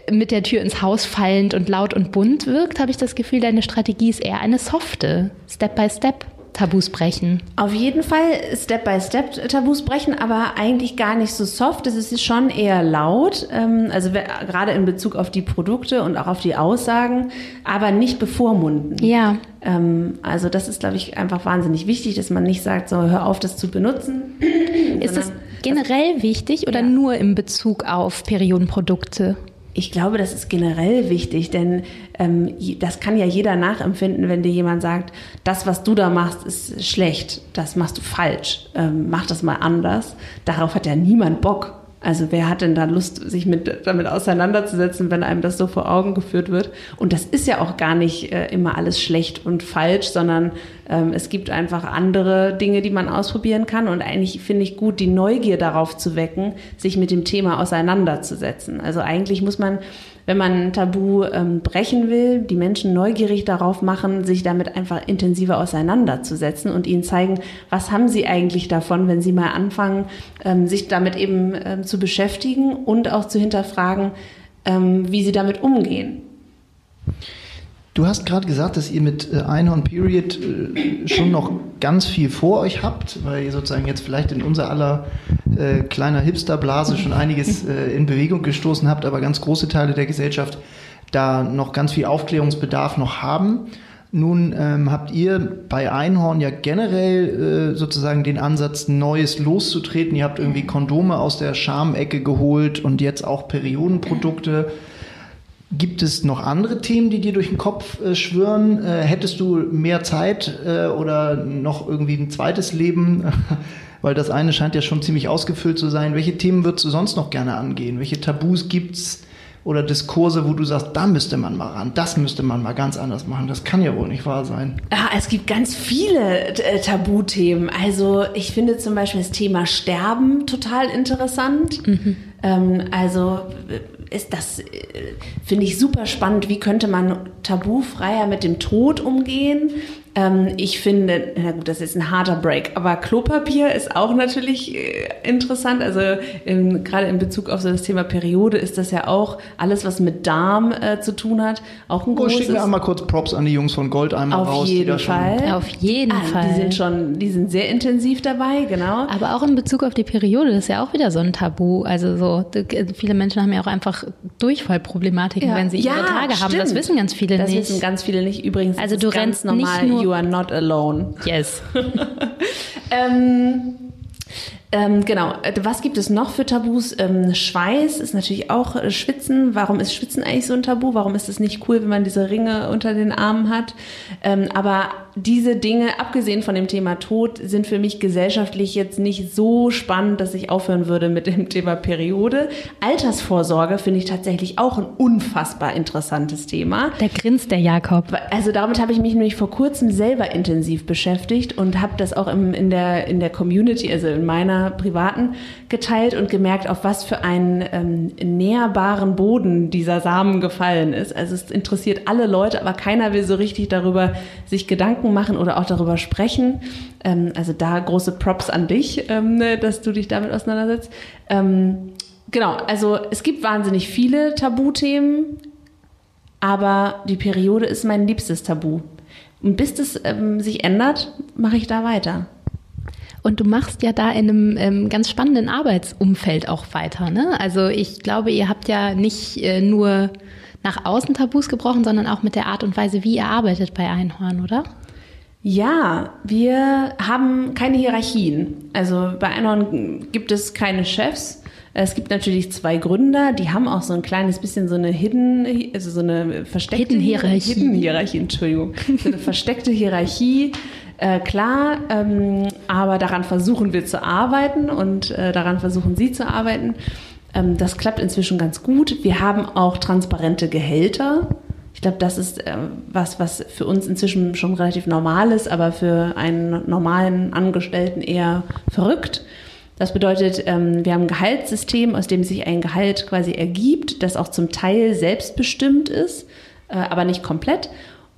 äh, mit der Tür ins Haus fallend und laut und bunt wirkt, habe ich das Gefühl, deine Strategie ist eher eine softe, Step by Step. Tabus brechen? Auf jeden Fall Step by Step Tabus brechen, aber eigentlich gar nicht so soft. Es ist schon eher laut, ähm, also gerade in Bezug auf die Produkte und auch auf die Aussagen, aber nicht bevormunden. Ja. Ähm, also das ist, glaube ich, einfach wahnsinnig wichtig, dass man nicht sagt, so hör auf, das zu benutzen. [CLEARS THROAT] Ist das generell wichtig oder ja. nur in Bezug auf Periodenprodukte? Ich glaube, das ist generell wichtig, denn ähm, das kann ja jeder nachempfinden, wenn dir jemand sagt, das, was du da machst, ist schlecht, das machst du falsch, ähm, mach das mal anders. Darauf hat ja niemand Bock. Also wer hat denn da Lust, sich mit, damit auseinanderzusetzen, wenn einem das so vor Augen geführt wird? Und das ist ja auch gar nicht äh, immer alles schlecht und falsch, sondern ähm, es gibt einfach andere Dinge, die man ausprobieren kann. Und eigentlich finde ich gut, die Neugier darauf zu wecken, sich mit dem Thema auseinanderzusetzen. Also eigentlich muss man wenn man ein Tabu ähm, brechen will, die Menschen neugierig darauf machen, sich damit einfach intensiver auseinanderzusetzen und ihnen zeigen, was haben sie eigentlich davon, wenn sie mal anfangen, ähm, sich damit eben ähm, zu beschäftigen und auch zu hinterfragen, ähm, wie sie damit umgehen. Du hast gerade gesagt, dass ihr mit äh, Einhorn Period äh, schon noch ganz viel vor euch habt, weil ihr sozusagen jetzt vielleicht in unser aller äh, kleiner Hipsterblase schon einiges [LAUGHS] äh, in Bewegung gestoßen habt, aber ganz große Teile der Gesellschaft da noch ganz viel Aufklärungsbedarf noch haben. Nun ähm, habt ihr bei Einhorn ja generell äh, sozusagen den Ansatz, Neues loszutreten. Ihr habt irgendwie Kondome aus der Schamecke geholt und jetzt auch Periodenprodukte. Gibt es noch andere Themen, die dir durch den Kopf äh, schwirren? Äh, hättest du mehr Zeit äh, oder noch irgendwie ein zweites Leben? [LAUGHS] Weil das eine scheint ja schon ziemlich ausgefüllt zu sein. Welche Themen würdest du sonst noch gerne angehen? Welche Tabus gibt's oder Diskurse, wo du sagst, da müsste man mal ran, das müsste man mal ganz anders machen? Das kann ja wohl nicht wahr sein. Ja, es gibt ganz viele äh, Tabuthemen. Also ich finde zum Beispiel das Thema Sterben total interessant. Mhm. Ähm, also ist das, äh, finde ich super spannend. Wie könnte man tabufreier mit dem Tod umgehen? Ähm, ich finde, na gut, das ist ein harter Break, aber Klopapier ist auch natürlich äh, interessant. Also in, gerade in Bezug auf so das Thema Periode ist das ja auch alles, was mit Darm äh, zu tun hat, auch ein oh, großes. Schicken wir einmal kurz Props an die Jungs von Gold einmal auf raus. Jeden Fall. Auf jeden ah, Fall. Die sind schon, die sind sehr intensiv dabei, genau. Aber auch in Bezug auf die Periode ist ja auch wieder so ein Tabu. Also so viele Menschen haben ja auch einfach Durchfallproblematiken, ja. wenn sie ihre ja, Tage stimmt. haben. Das wissen ganz viele das nicht. Das wissen ganz viele nicht. Übrigens, also du rennst normal. Nicht nur you are not alone. Yes. ähm, [LAUGHS] ähm, genau. Was gibt es noch für Tabus? Ähm, Schweiß ist natürlich auch äh, Schwitzen. Warum ist Schwitzen eigentlich so ein Tabu? Warum ist es nicht cool, wenn man diese Ringe unter den Armen hat? Ähm, aber diese Dinge, abgesehen von dem Thema Tod, sind für mich gesellschaftlich jetzt nicht so spannend, dass ich aufhören würde mit dem Thema Periode. Altersvorsorge finde ich tatsächlich auch ein unfassbar interessantes Thema. Da grinst der Jakob. Also damit habe ich mich nämlich vor kurzem selber intensiv beschäftigt und habe das auch im, in, der, in der Community, also in meiner privaten, geteilt und gemerkt, auf was für einen ähm, näherbaren Boden dieser Samen gefallen ist. Also es interessiert alle Leute, aber keiner will so richtig darüber sich Gedanken Gedanken machen oder auch darüber sprechen. Ähm, also da große Props an dich, ähm, ne, dass du dich damit auseinandersetzt. Ähm, genau, also es gibt wahnsinnig viele Tabuthemen, aber die Periode ist mein liebstes Tabu. Und bis das ähm, sich ändert, mache ich da weiter. Und du machst ja da in einem ähm, ganz spannenden Arbeitsumfeld auch weiter. Ne? Also ich glaube, ihr habt ja nicht äh, nur nach außen Tabus gebrochen, sondern auch mit der Art und Weise, wie ihr arbeitet bei Einhorn, oder? Ja, wir haben keine Hierarchien. Also bei Einhorn gibt es keine Chefs. Es gibt natürlich zwei Gründer, die haben auch so ein kleines bisschen so eine Hidden, also so eine versteckte Hidden Hierarchie. Hidden Hierarchie, Entschuldigung. So eine versteckte Hierarchie. Äh, klar, ähm, aber daran versuchen wir zu arbeiten und äh, daran versuchen Sie zu arbeiten. Ähm, das klappt inzwischen ganz gut. Wir haben auch transparente Gehälter. Ich glaube, das ist äh, was, was für uns inzwischen schon relativ normal ist, aber für einen normalen Angestellten eher verrückt. Das bedeutet, ähm, wir haben ein Gehaltssystem, aus dem sich ein Gehalt quasi ergibt, das auch zum Teil selbstbestimmt ist, äh, aber nicht komplett.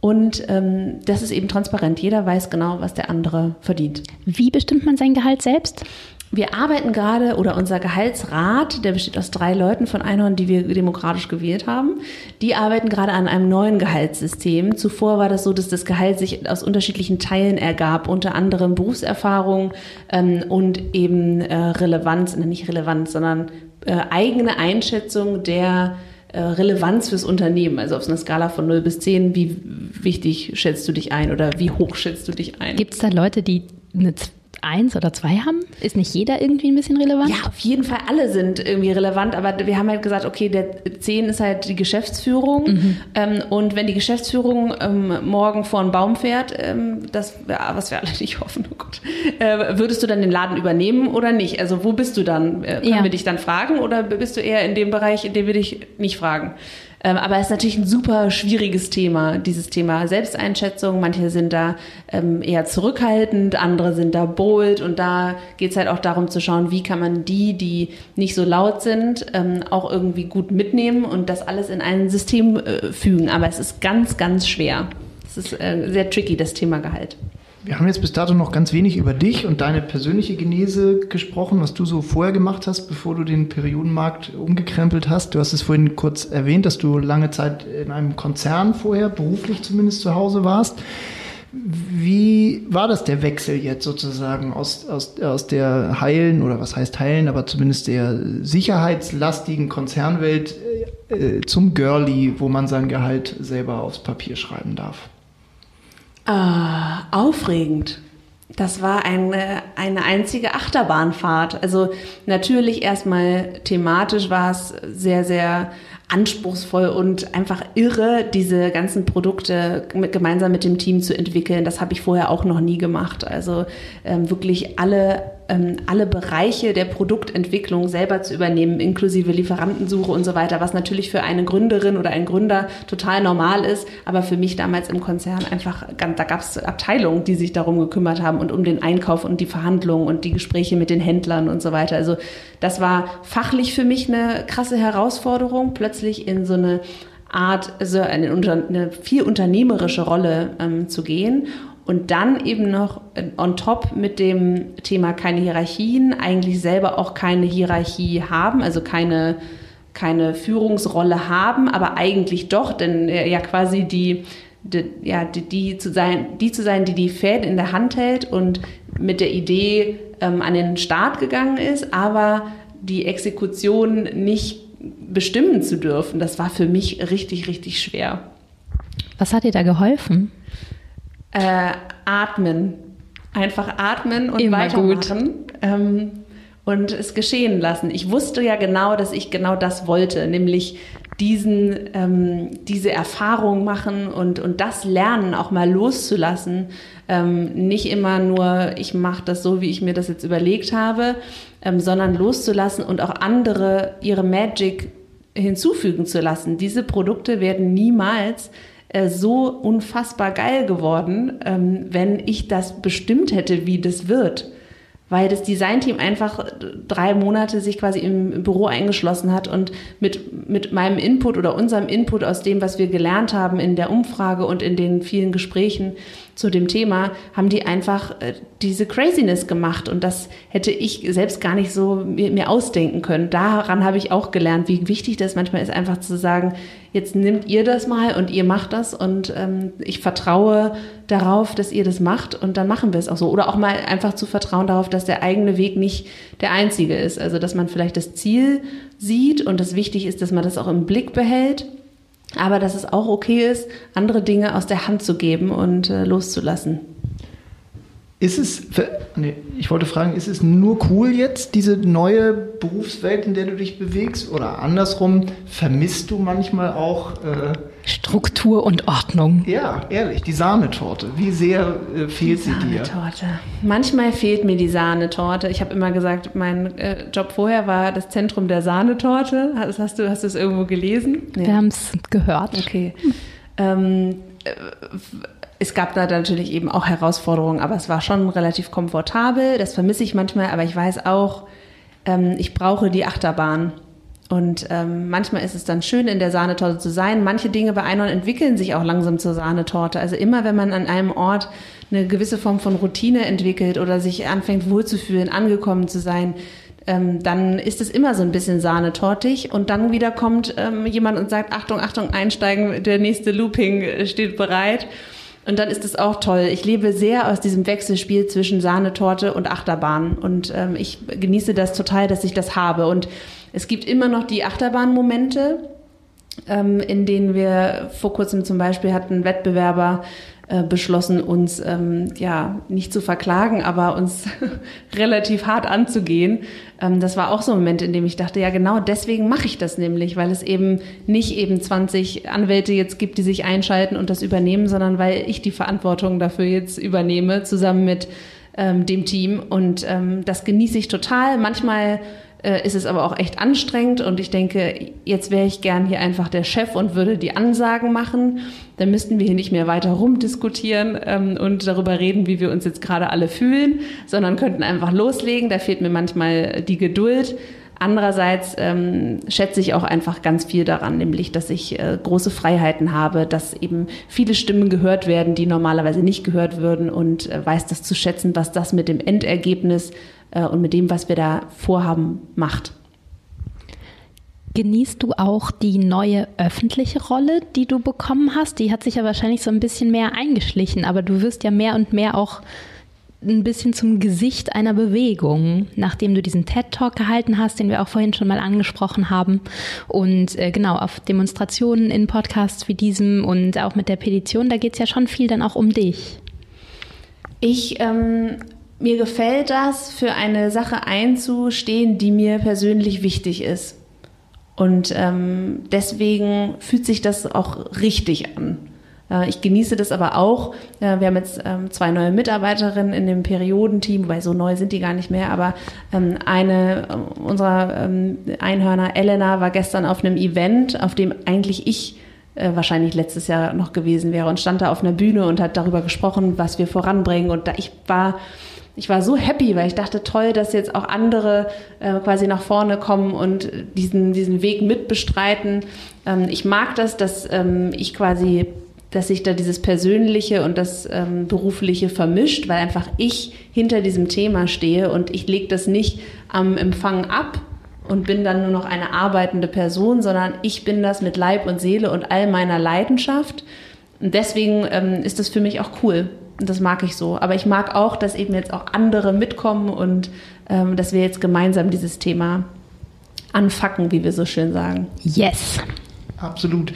Und ähm, das ist eben transparent. Jeder weiß genau, was der andere verdient. Wie bestimmt man sein Gehalt selbst? Wir arbeiten gerade, oder unser Gehaltsrat, der besteht aus drei Leuten von Einhorn, die wir demokratisch gewählt haben, die arbeiten gerade an einem neuen Gehaltssystem. Zuvor war das so, dass das Gehalt sich aus unterschiedlichen Teilen ergab, unter anderem Berufserfahrung ähm, und eben äh, Relevanz, nicht Relevanz, sondern äh, eigene Einschätzung der äh, Relevanz fürs Unternehmen, also auf so einer Skala von 0 bis 10, wie wichtig schätzt du dich ein oder wie hoch schätzt du dich ein? Gibt es da Leute, die eine eins oder zwei haben? Ist nicht jeder irgendwie ein bisschen relevant? Ja, auf jeden Fall alle sind irgendwie relevant, aber wir haben halt gesagt, okay, der zehn ist halt die Geschäftsführung mhm. ähm, und wenn die Geschäftsführung ähm, morgen vor einen Baum fährt, ähm, das, ja, was wir alle nicht hoffen, oh Gott, äh, würdest du dann den Laden übernehmen oder nicht? Also wo bist du dann? Äh, können ja. wir dich dann fragen oder bist du eher in dem Bereich, in dem wir dich nicht fragen? Ähm, aber es ist natürlich ein super schwieriges Thema, dieses Thema Selbsteinschätzung. Manche sind da ähm, eher zurückhaltend, andere sind da bold und da geht es halt auch darum zu schauen, wie kann man die, die nicht so laut sind, ähm, auch irgendwie gut mitnehmen und das alles in ein System äh, fügen. Aber es ist ganz, ganz schwer. Es ist äh, sehr tricky, das Thema Gehalt. Wir haben jetzt bis dato noch ganz wenig über dich und deine persönliche Genese gesprochen, was du so vorher gemacht hast, bevor du den Periodenmarkt umgekrempelt hast. Du hast es vorhin kurz erwähnt, dass du lange Zeit in einem Konzern vorher, beruflich zumindest zu Hause warst. Wie war das der Wechsel jetzt sozusagen aus, aus, aus der heilen, oder was heißt heilen, aber zumindest der sicherheitslastigen Konzernwelt äh, zum Girlie, wo man sein Gehalt selber aufs Papier schreiben darf? Ah, aufregend. Das war eine, eine einzige Achterbahnfahrt. Also natürlich erstmal thematisch war es sehr, sehr anspruchsvoll und einfach irre, diese ganzen Produkte gemeinsam mit dem Team zu entwickeln. Das habe ich vorher auch noch nie gemacht. Also ähm, wirklich alle, alle Bereiche der Produktentwicklung selber zu übernehmen, inklusive Lieferantensuche und so weiter, was natürlich für eine Gründerin oder einen Gründer total normal ist, aber für mich damals im Konzern einfach, da gab es Abteilungen, die sich darum gekümmert haben und um den Einkauf und die Verhandlungen und die Gespräche mit den Händlern und so weiter. Also das war fachlich für mich eine krasse Herausforderung, plötzlich in so eine Art, also eine, eine viel unternehmerische Rolle ähm, zu gehen und dann eben noch äh, on top mit dem Thema keine Hierarchien, eigentlich selber auch keine Hierarchie haben, also keine, keine Führungsrolle haben, aber eigentlich doch, denn äh, ja quasi die, die, ja, die, die, zu sein, die zu sein, die die Fäden in der Hand hält und mit der Idee ähm, an den Start gegangen ist, aber die Exekution nicht bestimmen zu dürfen, das war für mich richtig, richtig schwer. Was hat dir da geholfen? Äh, atmen. Einfach atmen und Immer weitermachen. Ähm, und es geschehen lassen. Ich wusste ja genau, dass ich genau das wollte, nämlich diesen, ähm, diese Erfahrung machen und, und das lernen, auch mal loszulassen. Ähm, nicht immer nur, ich mache das so, wie ich mir das jetzt überlegt habe, ähm, sondern loszulassen und auch andere ihre Magic hinzufügen zu lassen. Diese Produkte werden niemals äh, so unfassbar geil geworden, ähm, wenn ich das bestimmt hätte, wie das wird weil das Designteam einfach drei Monate sich quasi im Büro eingeschlossen hat und mit, mit meinem Input oder unserem Input aus dem, was wir gelernt haben in der Umfrage und in den vielen Gesprächen zu dem Thema, haben die einfach äh, diese Craziness gemacht und das hätte ich selbst gar nicht so mir, mir ausdenken können. Daran habe ich auch gelernt, wie wichtig das manchmal ist, einfach zu sagen, jetzt nimmt ihr das mal und ihr macht das und ähm, ich vertraue darauf, dass ihr das macht und dann machen wir es auch so. Oder auch mal einfach zu vertrauen darauf, dass der eigene Weg nicht der einzige ist. Also dass man vielleicht das Ziel sieht und das wichtig ist, dass man das auch im Blick behält, aber dass es auch okay ist, andere Dinge aus der Hand zu geben und äh, loszulassen. Ist es, nee, ich wollte fragen, ist es nur cool jetzt, diese neue Berufswelt, in der du dich bewegst? Oder andersrum, vermisst du manchmal auch äh, Struktur und Ordnung? Ja, ehrlich, die Sahnetorte. Wie sehr äh, fehlt sie dir? Sahnetorte. Manchmal fehlt mir die Sahnetorte. Ich habe immer gesagt, mein äh, Job vorher war das Zentrum der Sahnetorte. Hast, hast du hast es irgendwo gelesen? Ja. Wir haben es gehört. Okay. Ähm, äh, es gab da natürlich eben auch Herausforderungen, aber es war schon relativ komfortabel. Das vermisse ich manchmal, aber ich weiß auch, ähm, ich brauche die Achterbahn. Und ähm, manchmal ist es dann schön, in der Sahnetorte zu sein. Manche Dinge bei Einhorn entwickeln sich auch langsam zur Sahnetorte. Also immer, wenn man an einem Ort eine gewisse Form von Routine entwickelt oder sich anfängt wohlzufühlen, angekommen zu sein, ähm, dann ist es immer so ein bisschen sahnetortig und dann wieder kommt ähm, jemand und sagt, Achtung, Achtung, einsteigen, der nächste Looping steht bereit. Und dann ist es auch toll. Ich lebe sehr aus diesem Wechselspiel zwischen Sahnetorte und Achterbahn. Und ähm, ich genieße das total, dass ich das habe. Und es gibt immer noch die Achterbahnmomente, ähm, in denen wir vor kurzem zum Beispiel hatten Wettbewerber äh, beschlossen, uns ähm, ja nicht zu verklagen, aber uns [LAUGHS] relativ hart anzugehen. Ähm, das war auch so ein Moment, in dem ich dachte, ja genau deswegen mache ich das nämlich, weil es eben nicht eben 20 Anwälte jetzt gibt, die sich einschalten und das übernehmen, sondern weil ich die Verantwortung dafür jetzt übernehme, zusammen mit ähm, dem Team. Und ähm, das genieße ich total. Manchmal äh, ist es aber auch echt anstrengend und ich denke, jetzt wäre ich gern hier einfach der Chef und würde die Ansagen machen. Dann müssten wir hier nicht mehr weiter rumdiskutieren ähm, und darüber reden, wie wir uns jetzt gerade alle fühlen, sondern könnten einfach loslegen. Da fehlt mir manchmal die Geduld. Andererseits ähm, schätze ich auch einfach ganz viel daran, nämlich, dass ich äh, große Freiheiten habe, dass eben viele Stimmen gehört werden, die normalerweise nicht gehört würden und äh, weiß das zu schätzen, was das mit dem Endergebnis äh, und mit dem, was wir da vorhaben, macht. Genießt du auch die neue öffentliche Rolle, die du bekommen hast? Die hat sich ja wahrscheinlich so ein bisschen mehr eingeschlichen, aber du wirst ja mehr und mehr auch ein bisschen zum Gesicht einer Bewegung, nachdem du diesen TED-Talk gehalten hast, den wir auch vorhin schon mal angesprochen haben. Und äh, genau, auf Demonstrationen in Podcasts wie diesem und auch mit der Petition, da geht es ja schon viel dann auch um dich. Ich, ähm, mir gefällt das, für eine Sache einzustehen, die mir persönlich wichtig ist. Und ähm, deswegen fühlt sich das auch richtig an. Äh, ich genieße das aber auch. Äh, wir haben jetzt ähm, zwei neue Mitarbeiterinnen in dem Periodenteam, weil so neu sind die gar nicht mehr, aber ähm, eine äh, unserer ähm, Einhörner, Elena, war gestern auf einem Event, auf dem eigentlich ich wahrscheinlich letztes Jahr noch gewesen wäre und stand da auf einer Bühne und hat darüber gesprochen, was wir voranbringen. Und da ich war ich war so happy, weil ich dachte, toll, dass jetzt auch andere äh, quasi nach vorne kommen und diesen, diesen Weg mitbestreiten. Ähm, ich mag das, dass ähm, ich quasi dass sich da dieses Persönliche und das ähm, Berufliche vermischt, weil einfach ich hinter diesem Thema stehe und ich lege das nicht am Empfang ab und bin dann nur noch eine arbeitende Person, sondern ich bin das mit Leib und Seele und all meiner Leidenschaft. Und deswegen ähm, ist das für mich auch cool. Das mag ich so. Aber ich mag auch, dass eben jetzt auch andere mitkommen und ähm, dass wir jetzt gemeinsam dieses Thema anfacken, wie wir so schön sagen. Yes. Absolut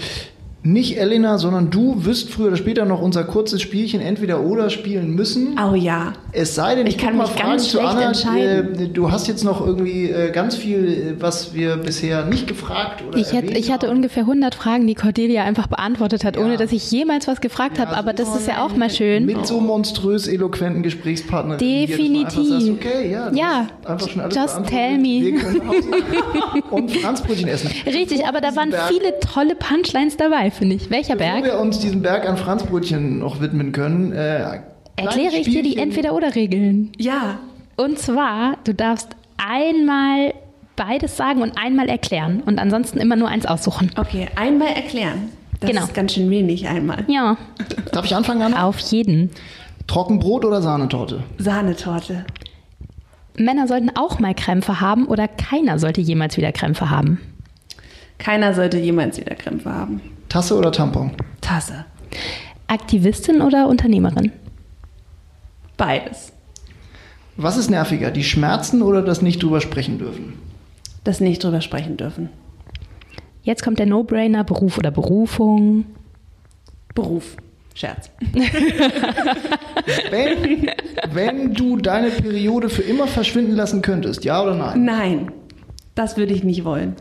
nicht Elena, sondern du wirst früher oder später noch unser kurzes Spielchen entweder oder spielen müssen. Oh ja. Es sei denn, ich, ich kann mich ganz schlecht Anna, entscheiden. Äh, du hast jetzt noch irgendwie äh, ganz viel, äh, was wir bisher nicht gefragt oder ich, hätte, ich hatte ungefähr 100 Fragen, die Cordelia einfach beantwortet hat, ja. ohne dass ich jemals was gefragt ja, habe. Aber das ist ja auch mal schön. Mit so monströs eloquenten Gesprächspartnern. Definitiv. Sagst, okay, ja. ja. Einfach schon alles Just tell me. Wir können [LAUGHS] und Franzbrötchen essen. [LAUGHS] Richtig, aber da waren viele tolle Punchlines dabei finde ich. Welcher Bevor Berg? wir uns diesem Berg an Franzbrötchen noch widmen können, äh, erkläre ich dir die Entweder-Oder-Regeln. Ja. Und zwar, du darfst einmal beides sagen und einmal erklären und ansonsten immer nur eins aussuchen. Okay, einmal erklären. Das genau. ist ganz schön wenig einmal. Ja. Darf ich anfangen, Anna? Auf jeden. Trockenbrot oder Sahnetorte? Sahnetorte. Männer sollten auch mal Krämpfe haben oder keiner sollte jemals wieder Krämpfe haben? Keiner sollte jemals wieder Krämpfe haben. Tasse oder Tampon? Tasse. Aktivistin oder Unternehmerin? Beides. Was ist nerviger, die Schmerzen oder das nicht drüber sprechen dürfen? Das nicht drüber sprechen dürfen. Jetzt kommt der No-Brainer, Beruf oder Berufung? Beruf. Scherz. wenn, wenn du deine Periode für immer verschwinden lassen könntest, ja oder nein? Nein, das würde ich nicht wollen.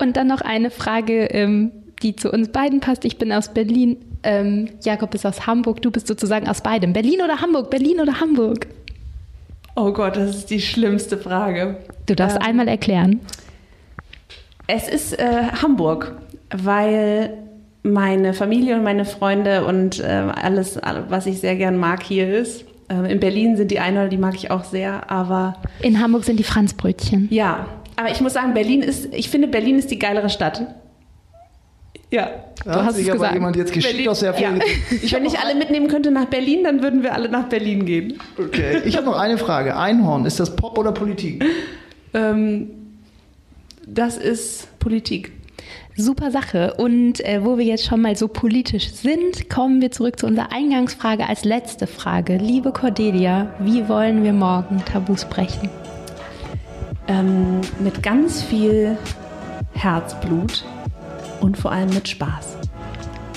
Und dann noch eine Frage, ähm, die zu uns beiden passt. Ich bin aus Berlin. Ähm, Jakob ist aus Hamburg. Du bist sozusagen aus beidem. Berlin oder Hamburg? Berlin oder Hamburg? Oh Gott, das ist die schlimmste Frage. Du darfst ähm, einmal erklären. Es ist äh, Hamburg, weil meine Familie und meine Freunde und äh, alles, was ich sehr gern mag, hier ist. Äh, in Berlin sind die Einhörner, die mag ich auch sehr, aber. In Hamburg sind die Franzbrötchen. Ja, aber ich muss sagen, Berlin ist, ich finde, Berlin ist die geilere Stadt. Ja, du hast sich es gesagt. jemand jetzt geschickt Berlin, aus der ja. [LAUGHS] ich Wenn ich alle mitnehmen könnte nach Berlin, dann würden wir alle nach Berlin gehen. Okay. Ich habe noch eine Frage. Einhorn, ist das Pop oder Politik? Ähm, das ist Politik. Super Sache. Und äh, wo wir jetzt schon mal so politisch sind, kommen wir zurück zu unserer Eingangsfrage als letzte Frage. Liebe Cordelia, wie wollen wir morgen Tabus brechen? Ähm, mit ganz viel Herzblut und vor allem mit Spaß.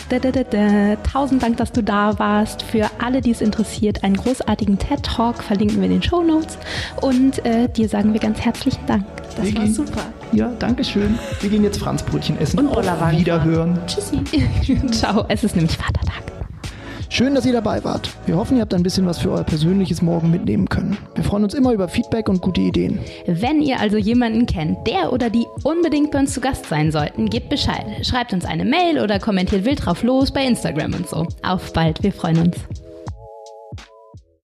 Da, da, da, Tausend Dank, dass du da warst. Für alle, die es interessiert, einen großartigen TED Talk verlinken wir in den Show Notes. Und äh, dir sagen wir ganz herzlichen Dank. Das wir war gehen, super. Ja, danke schön. Wir gehen jetzt Franzbrötchen essen und Wiederhören. Tschüssi. [LAUGHS] Ciao, es ist nämlich Vatertag. Schön dass ihr dabei wart. Wir hoffen, ihr habt ein bisschen was für euer persönliches Morgen mitnehmen können. Wir freuen uns immer über Feedback und gute Ideen. Wenn ihr also jemanden kennt, der oder die unbedingt bei uns zu Gast sein sollten, gebt Bescheid. Schreibt uns eine Mail oder kommentiert wild drauf los bei Instagram und so. Auf bald, wir freuen uns.